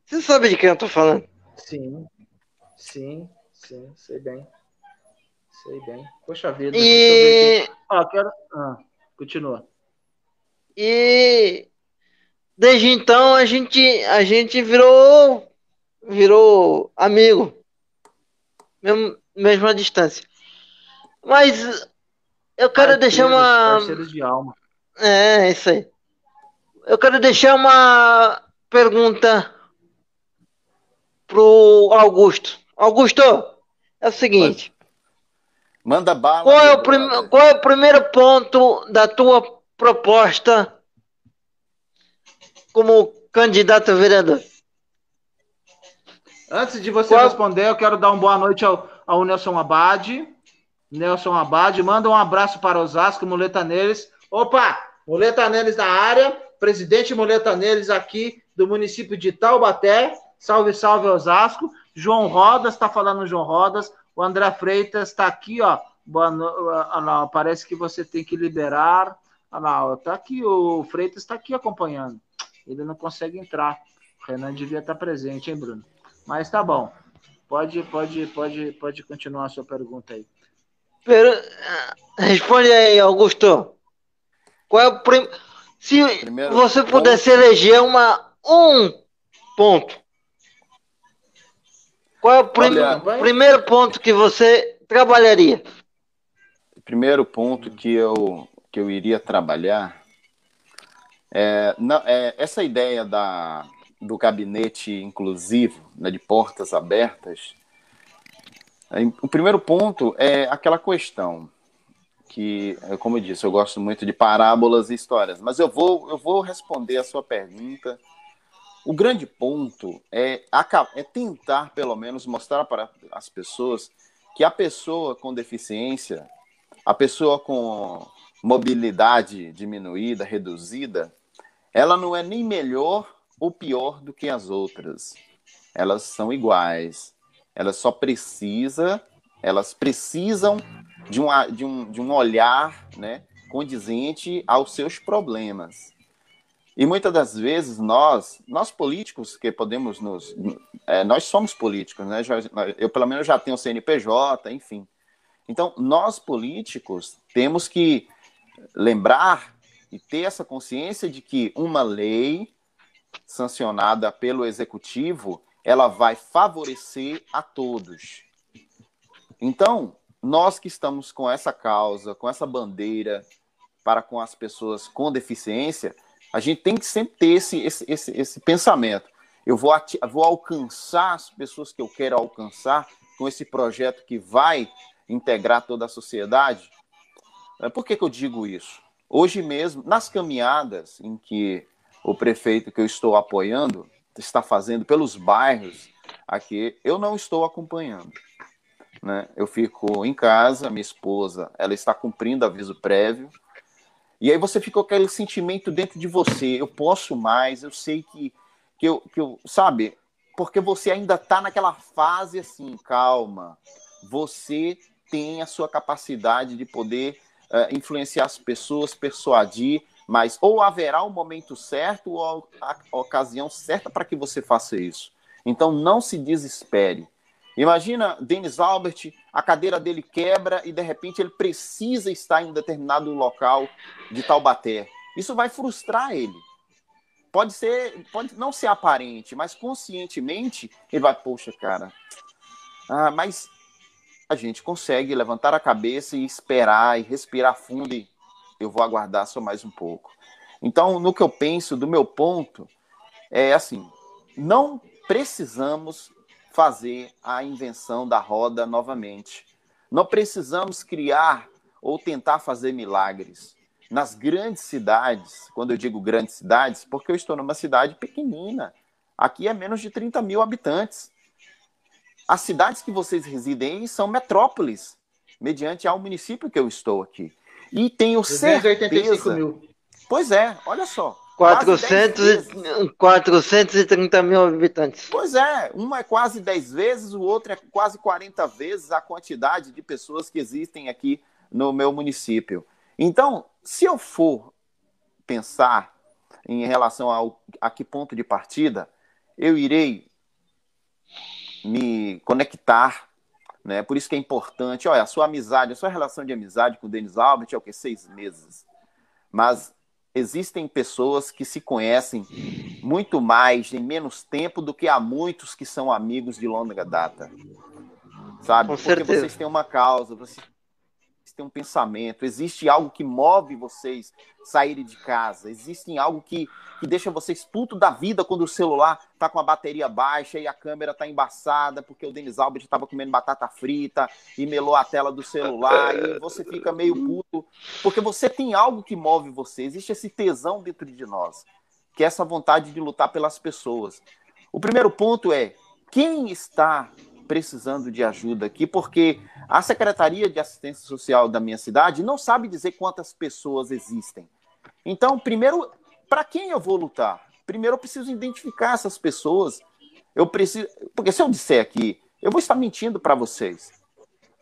Você sabe de quem eu tô falando? Sim, sim, sim, sei bem. Sei bem. Poxa vida. E. Ah, quero. Ah, continua. E desde então a gente a gente virou virou amigo. Mesmo, mesmo à distância. Mas eu quero parceiros, deixar uma. Parceiros de alma. É, isso aí. Eu quero deixar uma pergunta pro Augusto. Augusto, é o seguinte. Manda bala. Qual é, o prim... Qual é o primeiro ponto da tua proposta como candidato a vereador? Antes de você Qual... responder, eu quero dar uma boa noite ao, ao Nelson Abad. Nelson Abad, manda um abraço para Osasco, Muleta Neles. Opa, Muleta Neles na área, presidente Muleta Neles aqui do município de Taubaté. Salve, salve Osasco. João Rodas, está falando João Rodas. O André Freitas está aqui, ó. Boa no... ah, parece que você tem que liberar. Ah, não, tá aqui, o Freitas está aqui acompanhando. Ele não consegue entrar. O Renan devia estar tá presente, hein, Bruno? Mas tá bom. Pode, pode, pode, pode continuar a sua pergunta aí. Responde aí, Augusto. Qual é o prim... Se Primeiro você pudesse ponto. eleger uma um ponto qual é o prim Olha, primeiro ponto que você trabalharia? O primeiro ponto que eu, que eu iria trabalhar é, não, é essa ideia da, do gabinete inclusivo, né, de portas abertas. É, o primeiro ponto é aquela questão que, como eu disse, eu gosto muito de parábolas e histórias, mas eu vou, eu vou responder a sua pergunta o grande ponto é, é tentar, pelo menos, mostrar para as pessoas que a pessoa com deficiência, a pessoa com mobilidade diminuída, reduzida, ela não é nem melhor ou pior do que as outras. Elas são iguais. Elas só precisa, elas precisam de um, de um, de um olhar né, condizente aos seus problemas. E muitas das vezes nós, nós políticos que podemos nos, é, nós somos políticos, né? Eu pelo menos já tenho CNPJ, enfim. Então nós políticos temos que lembrar e ter essa consciência de que uma lei sancionada pelo executivo ela vai favorecer a todos. Então nós que estamos com essa causa, com essa bandeira para com as pessoas com deficiência a gente tem que sempre ter esse, esse, esse, esse pensamento. Eu vou, vou alcançar as pessoas que eu quero alcançar com esse projeto que vai integrar toda a sociedade. Por que, que eu digo isso? Hoje mesmo, nas caminhadas em que o prefeito que eu estou apoiando está fazendo pelos bairros aqui, eu não estou acompanhando. Né? Eu fico em casa, minha esposa, ela está cumprindo aviso prévio, e aí você fica com aquele sentimento dentro de você, eu posso mais, eu sei que, que, eu, que eu, sabe? Porque você ainda está naquela fase assim, calma. Você tem a sua capacidade de poder uh, influenciar as pessoas, persuadir, mas ou haverá o um momento certo ou a, a ocasião certa para que você faça isso. Então não se desespere. Imagina Denis Albert, a cadeira dele quebra e de repente ele precisa estar em um determinado local de Taubaté. Isso vai frustrar ele. Pode ser, pode não ser aparente, mas conscientemente ele vai, poxa, cara. Ah, mas a gente consegue levantar a cabeça e esperar e respirar fundo e eu vou aguardar só mais um pouco. Então, no que eu penso, do meu ponto, é assim: não precisamos fazer a invenção da roda novamente. Não precisamos criar ou tentar fazer milagres. Nas grandes cidades, quando eu digo grandes cidades, porque eu estou numa cidade pequenina, aqui é menos de 30 mil habitantes. As cidades que vocês residem são metrópoles, mediante ao município que eu estou aqui. E tenho certeza. Mil. Pois é, olha só. 400, 430 mil habitantes. Pois é, um é quase 10 vezes, o outro é quase 40 vezes a quantidade de pessoas que existem aqui no meu município. Então, se eu for pensar em relação ao, a que ponto de partida, eu irei me conectar, né? Por isso que é importante, olha, a sua amizade, a sua relação de amizade com o Denis Albert é o que? Seis meses. Mas existem pessoas que se conhecem muito mais em menos tempo do que há muitos que são amigos de longa data. Sabe? Com Porque certeza. vocês têm uma causa, vocês têm um pensamento, existe algo que move vocês saírem de casa, existe algo que, que deixa vocês puto da vida quando o celular tá com a bateria baixa e a câmera tá embaçada, porque o Denis Albert estava comendo batata frita e melou a tela do celular e você fica meio puto, porque você tem algo que move você, existe esse tesão dentro de nós, que é essa vontade de lutar pelas pessoas. O primeiro ponto é quem está precisando de ajuda aqui, porque a Secretaria de Assistência Social da minha cidade não sabe dizer quantas pessoas existem. Então, primeiro, para quem eu vou lutar? Primeiro, eu preciso identificar essas pessoas. Eu preciso, porque se eu disser aqui, eu vou estar mentindo para vocês.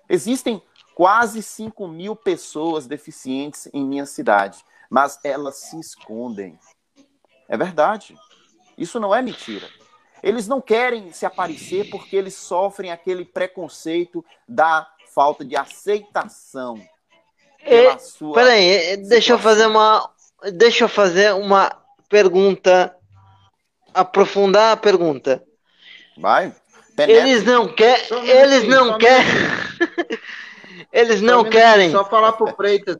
Existem quase 5 mil pessoas deficientes em minha cidade, mas elas se escondem. É verdade. Isso não é mentira. Eles não querem se aparecer porque eles sofrem aquele preconceito da falta de aceitação. E, sua peraí, deixa eu fazer uma. Deixa eu fazer uma pergunta. Aprofundar a pergunta. Vai. Penetra. Eles não querem. Eles não querem. eles não querem. Só falar pro Freitas.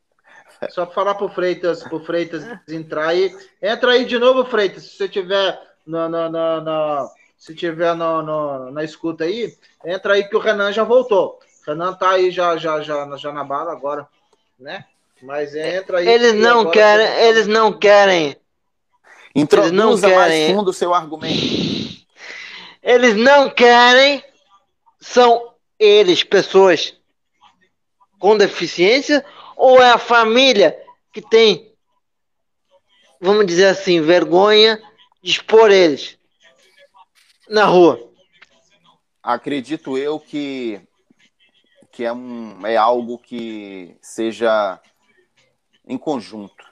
Só falar pro Freitas, pro Freitas entrar aí. Entra aí de novo, Freitas, se você tiver na, na, na, na se tiver no, no, na escuta aí, entra aí que o Renan já voltou. O Renan tá aí já, já, já, já na bala agora, né? Mas entra aí. Eles não querem, você... eles não querem. Introduza eles não querem. mais fundo o seu argumento. Eles não querem, são eles pessoas com deficiência ou é a família que tem, vamos dizer assim, vergonha expor eles na rua? Acredito eu que, que é, um, é algo que seja em conjunto.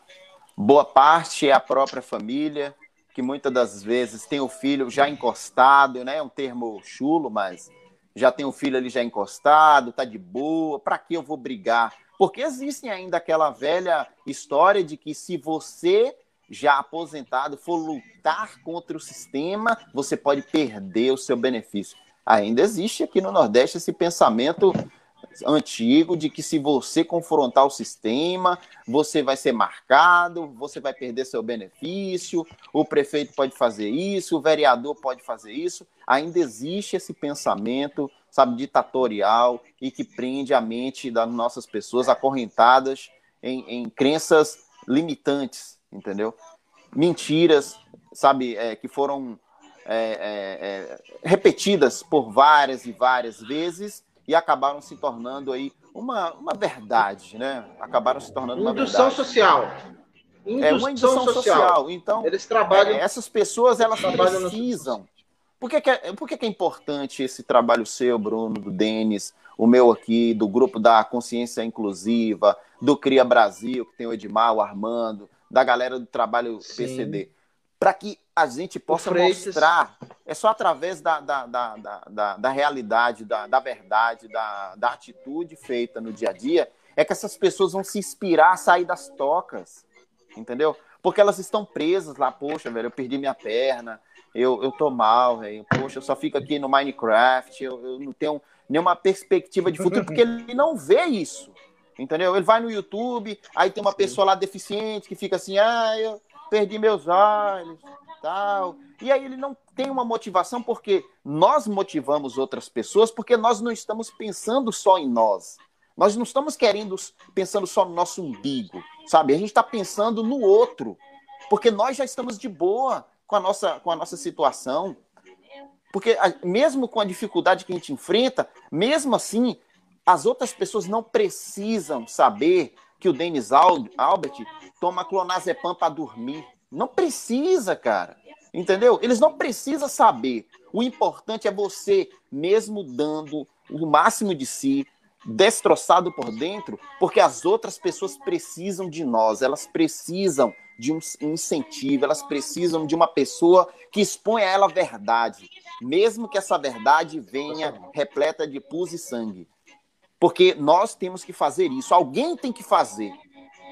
Boa parte é a própria família, que muitas das vezes tem o filho já encostado, né? É um termo chulo, mas já tem o filho ali já encostado, tá de boa, para que eu vou brigar? Porque existe ainda aquela velha história de que se você já aposentado for lutar contra o sistema, você pode perder o seu benefício. Ainda existe aqui no Nordeste esse pensamento antigo de que se você confrontar o sistema, você vai ser marcado, você vai perder seu benefício, o prefeito pode fazer isso, o vereador pode fazer isso. Ainda existe esse pensamento, sabe, ditatorial e que prende a mente das nossas pessoas acorrentadas em, em crenças limitantes entendeu? Mentiras, sabe, é, que foram é, é, é, repetidas por várias e várias vezes e acabaram se tornando aí uma, uma verdade, né? Acabaram se tornando uma indução verdade. social. Indução é uma indução social. social. Então, eles trabalham. É, essas pessoas elas precisam. Por que, que, é, por que, que é importante esse trabalho seu, Bruno, do Denis, o meu aqui, do grupo da Consciência Inclusiva, do Cria Brasil, que tem o Edmar, o Armando, da galera do trabalho Sim. PCD, para que a gente possa mostrar é só através da, da, da, da, da realidade, da, da verdade, da, da atitude feita no dia a dia, é que essas pessoas vão se inspirar a sair das tocas, entendeu? Porque elas estão presas lá, poxa, velho, eu perdi minha perna, eu, eu tô mal, velho, poxa, eu só fico aqui no Minecraft, eu, eu não tenho nenhuma perspectiva de futuro, porque ele não vê isso, entendeu? Ele vai no YouTube, aí tem uma pessoa lá deficiente que fica assim, ah, eu perdi meus olhos, tal. E aí ele não tem uma motivação porque nós motivamos outras pessoas porque nós não estamos pensando só em nós. Nós não estamos querendo pensando só no nosso umbigo, sabe? A gente está pensando no outro, porque nós já estamos de boa com a nossa, com a nossa situação. Porque mesmo com a dificuldade que a gente enfrenta, mesmo assim, as outras pessoas não precisam saber que o Denis Albert toma clonazepam para dormir. Não precisa, cara. Entendeu? Eles não precisam saber. O importante é você, mesmo dando o máximo de si, destroçado por dentro, porque as outras pessoas precisam de nós, elas precisam de um incentivo, elas precisam de uma pessoa que exponha a ela a verdade, mesmo que essa verdade venha repleta de pus e sangue. Porque nós temos que fazer isso, alguém tem que fazer.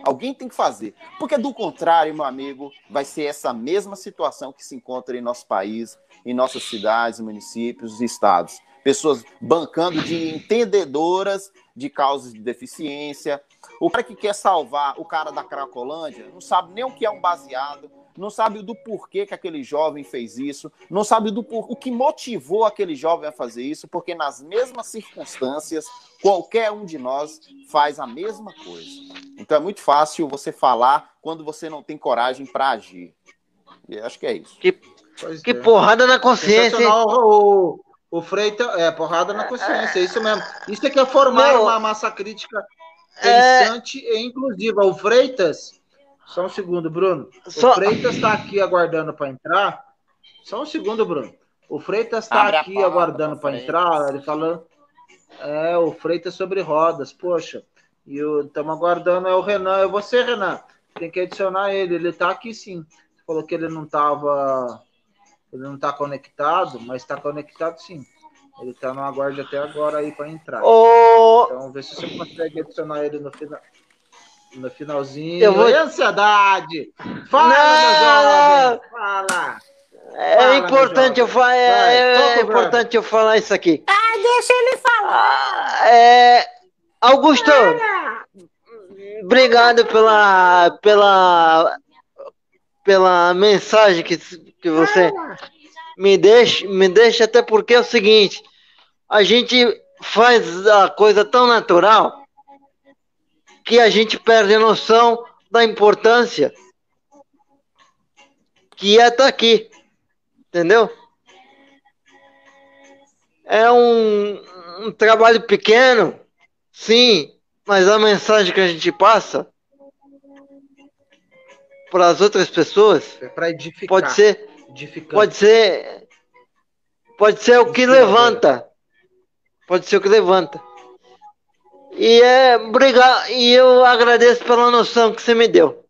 Alguém tem que fazer. Porque, do contrário, meu amigo, vai ser essa mesma situação que se encontra em nosso país, em nossas cidades, municípios e estados. Pessoas bancando de entendedoras de causas de deficiência. O cara que quer salvar o cara da Cracolândia não sabe nem o que é um baseado, não sabe do porquê que aquele jovem fez isso, não sabe do por... o que motivou aquele jovem a fazer isso, porque nas mesmas circunstâncias, qualquer um de nós faz a mesma coisa. Então é muito fácil você falar quando você não tem coragem para agir. E acho que é isso. Que, que é. porrada na consciência. O, o Freita, é, porrada na consciência, é isso mesmo. Isso é que é formar uma massa crítica pensante é... e inclusiva. O Freitas só um segundo, Bruno. Só... O Freitas está aqui aguardando para entrar. Só um segundo, Bruno. O Freitas está aqui aguardando para entrar. Ele falando. É, o Freitas sobre rodas. Poxa. E estamos aguardando. É o Renan. É você, Renan. Tem que adicionar ele. Ele está aqui sim. Você falou que ele não estava. Ele não está conectado, mas está conectado sim. Ele está no aguardo até agora aí para entrar. Oh. Então, vê se você consegue adicionar ele no final no finalzinho. Eu vou... E ansiedade! Fala, Fala! É Fala, importante eu falar, é, é importante eu falar isso aqui. Ah, deixa ele falar. Ah, é, Augusto, obrigado pela pela pela mensagem que, que você me deixa, me deixa até porque é o seguinte, a gente faz a coisa tão natural que a gente perde a noção da importância que é estar aqui. Entendeu? É um, um trabalho pequeno, sim, mas a mensagem que a gente passa para as outras pessoas é. Pode ser, pode ser, pode ser o que levanta. Pode ser o que levanta. E é obrigado, e eu agradeço pela noção que você me deu.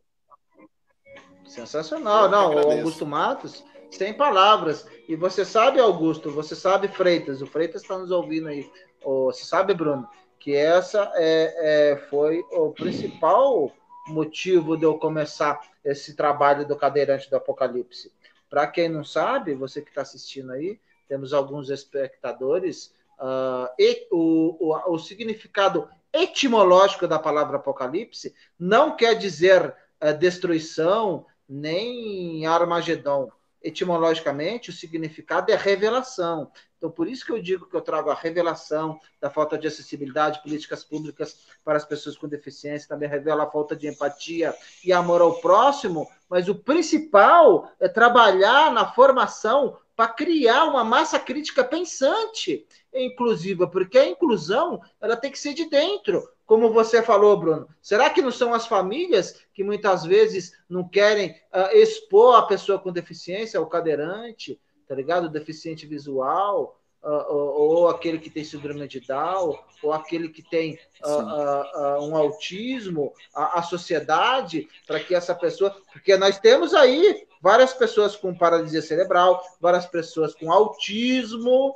Sensacional, não, Augusto Matos, sem palavras. E você sabe, Augusto, você sabe, Freitas, o Freitas está nos ouvindo aí. Você sabe, Bruno, que essa é, é, foi o principal motivo de eu começar esse trabalho do cadeirante do Apocalipse. Para quem não sabe, você que está assistindo aí, temos alguns espectadores Uh, o, o, o significado etimológico da palavra Apocalipse não quer dizer uh, destruição nem Armagedon. Etimologicamente, o significado é revelação. Então, por isso que eu digo que eu trago a revelação da falta de acessibilidade, políticas públicas para as pessoas com deficiência, também revela a falta de empatia e amor ao próximo, mas o principal é trabalhar na formação para criar uma massa crítica pensante e inclusiva, porque a inclusão ela tem que ser de dentro, como você falou, Bruno. Será que não são as famílias que muitas vezes não querem uh, expor a pessoa com deficiência, o cadeirante, tá ligado? O deficiente visual, uh, ou, ou, aquele que tem síndrome de Down, ou aquele que tem uh, um autismo, a, a sociedade, para que essa pessoa. Porque nós temos aí várias pessoas com paralisia cerebral, várias pessoas com autismo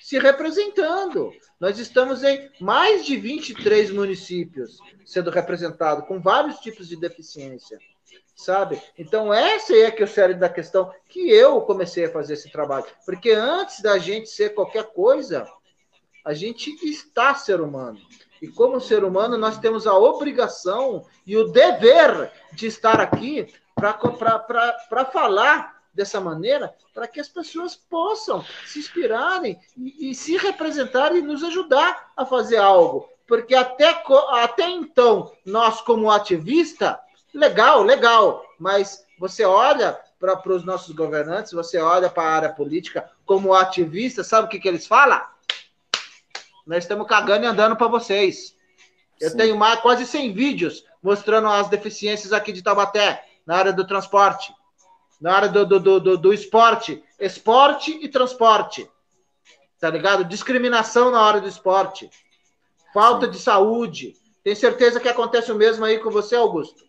se representando. Nós estamos em mais de 23 municípios sendo representados, com vários tipos de deficiência, sabe? Então, essa é que é o sério da questão que eu comecei a fazer esse trabalho. Porque antes da gente ser qualquer coisa, a gente está ser humano. E como ser humano, nós temos a obrigação e o dever de estar aqui para falar dessa maneira, para que as pessoas possam se inspirarem e, e, se representarem e nos ajudar a fazer algo. Porque até, até então, nós, como ativista, legal, legal, mas você olha para os nossos governantes, você olha para a área política como ativista, sabe o que, que eles falam? Nós estamos cagando e andando para vocês. Eu Sim. tenho mais, quase 100 vídeos mostrando as deficiências aqui de Taubaté, na área do transporte, na área do, do, do, do esporte, esporte e transporte. Tá ligado? Discriminação na hora do esporte. Falta de saúde. Tem certeza que acontece o mesmo aí com você, Augusto?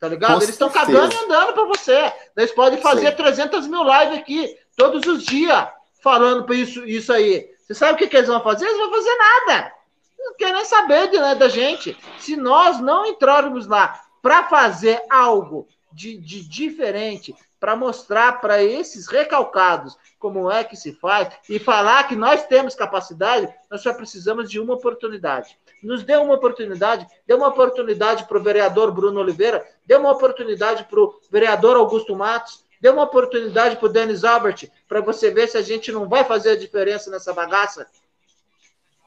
Tá ligado? Com Eles estão cagando e andando para você. Eles podem fazer Sim. 300 mil lives aqui, todos os dias, falando para isso, isso aí. Você sabe o que, que eles vão fazer? Eles vão fazer nada. Não querem saber de, né, da gente. Se nós não entrarmos lá para fazer algo de, de diferente, para mostrar para esses recalcados como é que se faz e falar que nós temos capacidade, nós só precisamos de uma oportunidade. Nos dê uma oportunidade, dê uma oportunidade para o vereador Bruno Oliveira, dê uma oportunidade para o vereador Augusto Matos, Dê uma oportunidade para o Denis Albert, para você ver se a gente não vai fazer a diferença nessa bagaça.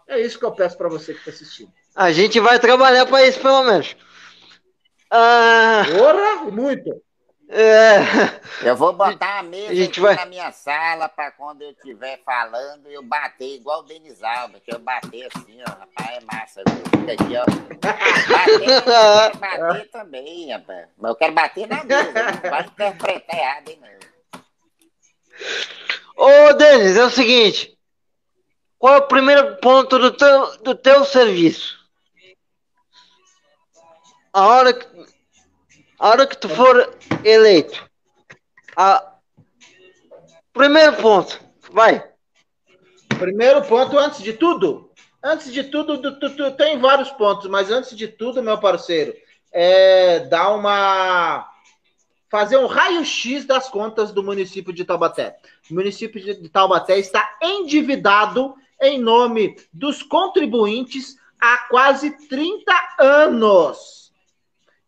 É isso que eu peço para você que está assistindo. A gente vai trabalhar para isso, pelo menos. Ah... Porra, muito. É... Eu vou botar a mesa a gente vai... na minha sala para quando eu estiver falando eu bater igual o Denis Alba, que eu bater assim, ó, rapaz, é massa. Fica aqui, ó. Bater, bater também, rapaz. Mas eu quero bater na mesa, não vai interpretar errado, hein, não. Ô, Denis, é o seguinte. Qual é o primeiro ponto do teu, do teu serviço? A hora que a hora que tu for eleito, a... primeiro ponto, vai. Primeiro ponto, antes de tudo, antes de tudo, tu, tu, tu, tem vários pontos, mas antes de tudo, meu parceiro, é dar uma fazer um raio-x das contas do município de Taubaté. O município de Taubaté está endividado em nome dos contribuintes há quase 30 anos.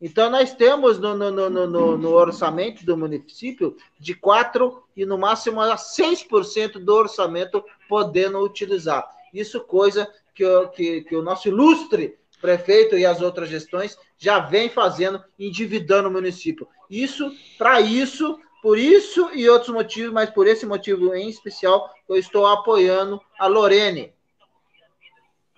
Então, nós temos no, no, no, no, orçamento do município de 4% e no máximo a 6% do orçamento podendo utilizar. Isso coisa que, que, que o nosso ilustre prefeito e as outras gestões já vem fazendo, endividando o município. Isso, para isso, por isso e outros motivos, mas por esse motivo em especial, eu estou apoiando a Lorene,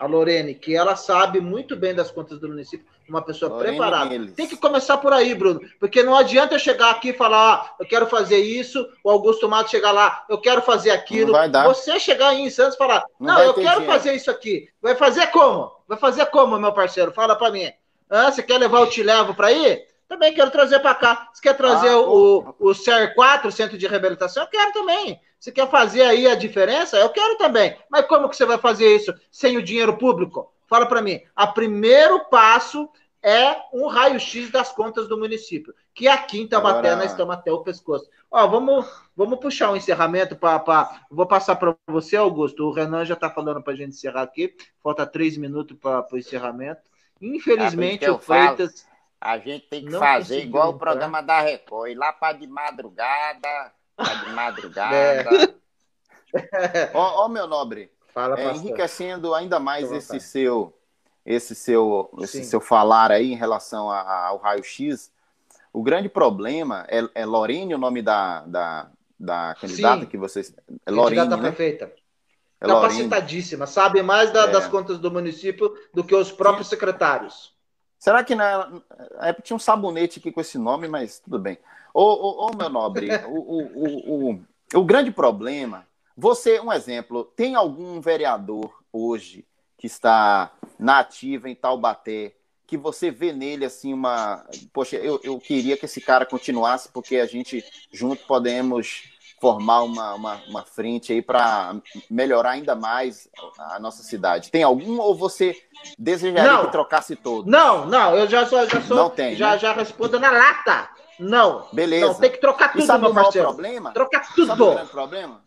a Lorene, que ela sabe muito bem das contas do município, uma pessoa Lorene preparada. Neles. Tem que começar por aí, Bruno, porque não adianta eu chegar aqui e falar, ah, eu quero fazer isso, o Augusto Mato chegar lá, eu quero fazer aquilo. Você chegar aí em Santos e falar, não, não eu quero dinheiro. fazer isso aqui. Vai fazer como? Vai fazer como, meu parceiro? Fala para mim. Ah, você quer levar o Te Levo para ir? Também quero trazer para cá. Você quer trazer ah, o, o, o CER4, o Centro de Reabilitação? Eu quero também. Você quer fazer aí a diferença? Eu quero também. Mas como que você vai fazer isso sem o dinheiro público? Fala para mim. O primeiro passo é um raio-x das contas do município, que aqui em Tabaté Agora... nós estamos até o pescoço. Ó, vamos, vamos puxar um encerramento para. Vou passar para você, Augusto. O Renan já está falando para a gente encerrar aqui. Falta três minutos para o encerramento. Infelizmente, é o Freitas. A gente tem que fazer igual entrar. o programa da Record, ir lá para de madrugada, Tá de madrugada. É. Ó, meu nobre, Fala, é, enriquecendo ainda mais esse seu, esse seu, esse seu falar aí em relação a, ao raio-x. O grande problema é, é Lorene o nome da, da, da candidata Sim. que vocês. É Lorene, candidata né? prefeita. É Capacitadíssima, sabe mais da, é. das contas do município do que os próprios Sim. secretários. Será que na é, tinha um sabonete aqui com esse nome, mas tudo bem. Ô, ô, ô meu nobre, o, o, o, o, grande problema. Você, um exemplo, tem algum vereador hoje que está na ativa em Taubaté que você vê nele assim uma. Poxa, eu, eu queria que esse cara continuasse, porque a gente junto podemos formar uma, uma, uma frente aí para melhorar ainda mais a nossa cidade. Tem algum ou você desejaria não. que trocasse todo? Não, não, eu já sou, já sou, não tem, já, né? já respondo na lata. Não. Beleza. Não, tem que trocar tudo, e sabe meu parceiro. problema? Trocar tudo. Sabe o problema?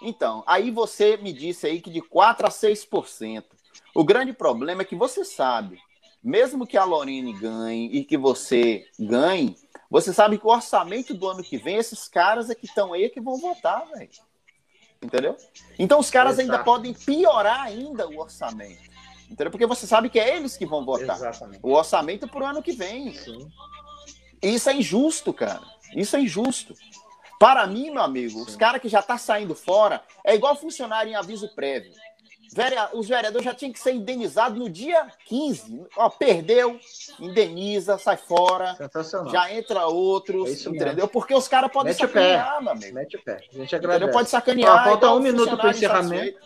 Então, aí você me disse aí que de 4 a 6%. O grande problema é que você sabe mesmo que a Lorene ganhe e que você ganhe, você sabe que o orçamento do ano que vem, esses caras é que estão aí é que vão votar, velho. Entendeu? Então os caras Exato. ainda podem piorar ainda o orçamento. Entendeu? Porque você sabe que é eles que vão votar. Exatamente. O orçamento para o ano que vem. Sim. Isso é injusto, cara. Isso é injusto. Para mim, meu amigo, Sim. os caras que já tá saindo fora é igual funcionário em aviso prévio os vereadores já tinham que ser indenizados no dia 15. Ó, perdeu, indeniza, sai fora. Já entra outros, é entendeu? Mesmo. Porque os caras podem sacanear, meu amigo. Mete o pé. A gente agradece. Pode sacanear. Ó, falta um minuto para o encerramento.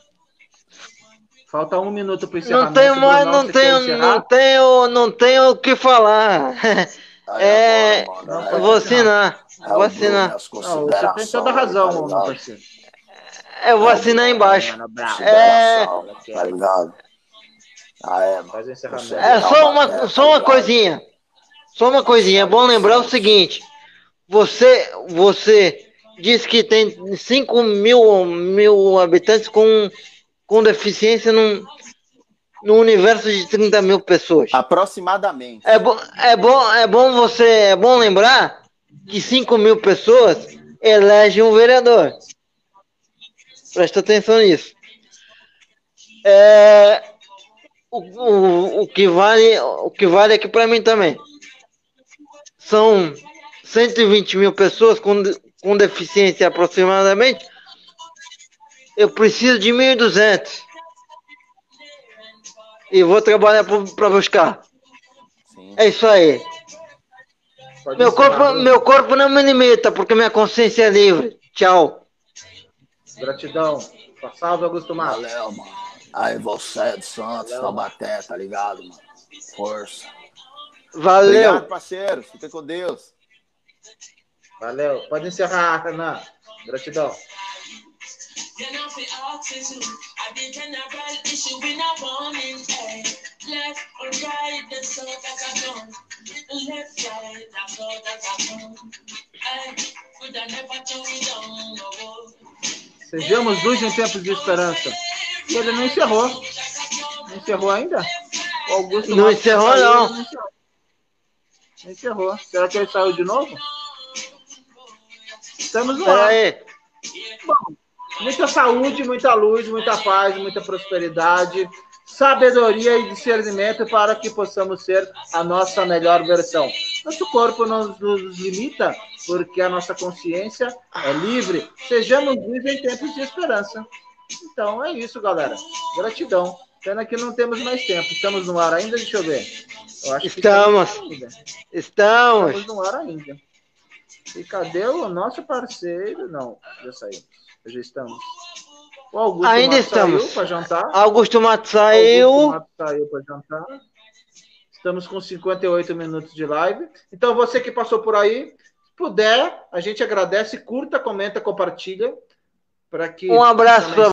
Falta um minuto para o encerramento. Não tenho mais, não tenho, não tenho, não tenho o que falar. é, vou assinar. Vou assinar. Não, você tem toda a razão, meu parceiro. Eu vou assinar embaixo. É... Tá ligado? Ah, é, mano. É só uma, só uma coisinha. Só uma coisinha. É bom lembrar o seguinte. Você, você diz que tem 5 mil, mil habitantes com, com deficiência num, no universo de 30 mil pessoas. Aproximadamente. É, bo, é, bom, é bom você é bom lembrar que 5 mil pessoas elegem um vereador. Presta atenção nisso. É, o, o, o, que vale, o que vale aqui para mim também. São 120 mil pessoas com, com deficiência aproximadamente. Eu preciso de 1.200. E vou trabalhar para buscar. Sim. É isso aí. meu corpo, meu corpo não me limita, porque minha consciência é livre. Tchau. Gratidão. Salve, Augusto Matos. Valeu, mano. Aí você é de Santos, Valeu. Taubaté, tá ligado, mano? Força. Valeu. Obrigado, parceiro. Fica com Deus. Valeu. Pode encerrar, Renan. Gratidão. Sejamos luz em tempos de esperança. Ele não encerrou. Não encerrou ainda? O Augusto não encerrou, saiu, não. não encerrou. Encerrou. Será que ele saiu de novo? Estamos no ar. Aí. Bom, muita saúde, muita luz, muita paz, muita prosperidade, sabedoria e discernimento para que possamos ser a nossa melhor versão. Nosso corpo não nos limita, porque a nossa consciência é livre. Sejamos livres em tempos de esperança. Então é isso, galera. Gratidão. Pena que não temos mais tempo. Estamos no ar ainda? Deixa eu ver. Eu estamos. Estamos. Estamos no ar ainda. E cadê o nosso parceiro? Não, já saímos. Já estamos. O Augusto ainda Matos estamos. saiu para jantar. Augusto Matos saiu. Augusto Matos saiu para jantar. Estamos com 58 minutos de live. Então, você que passou por aí, puder, a gente agradece, curta, comenta, compartilha. Para que um abraço para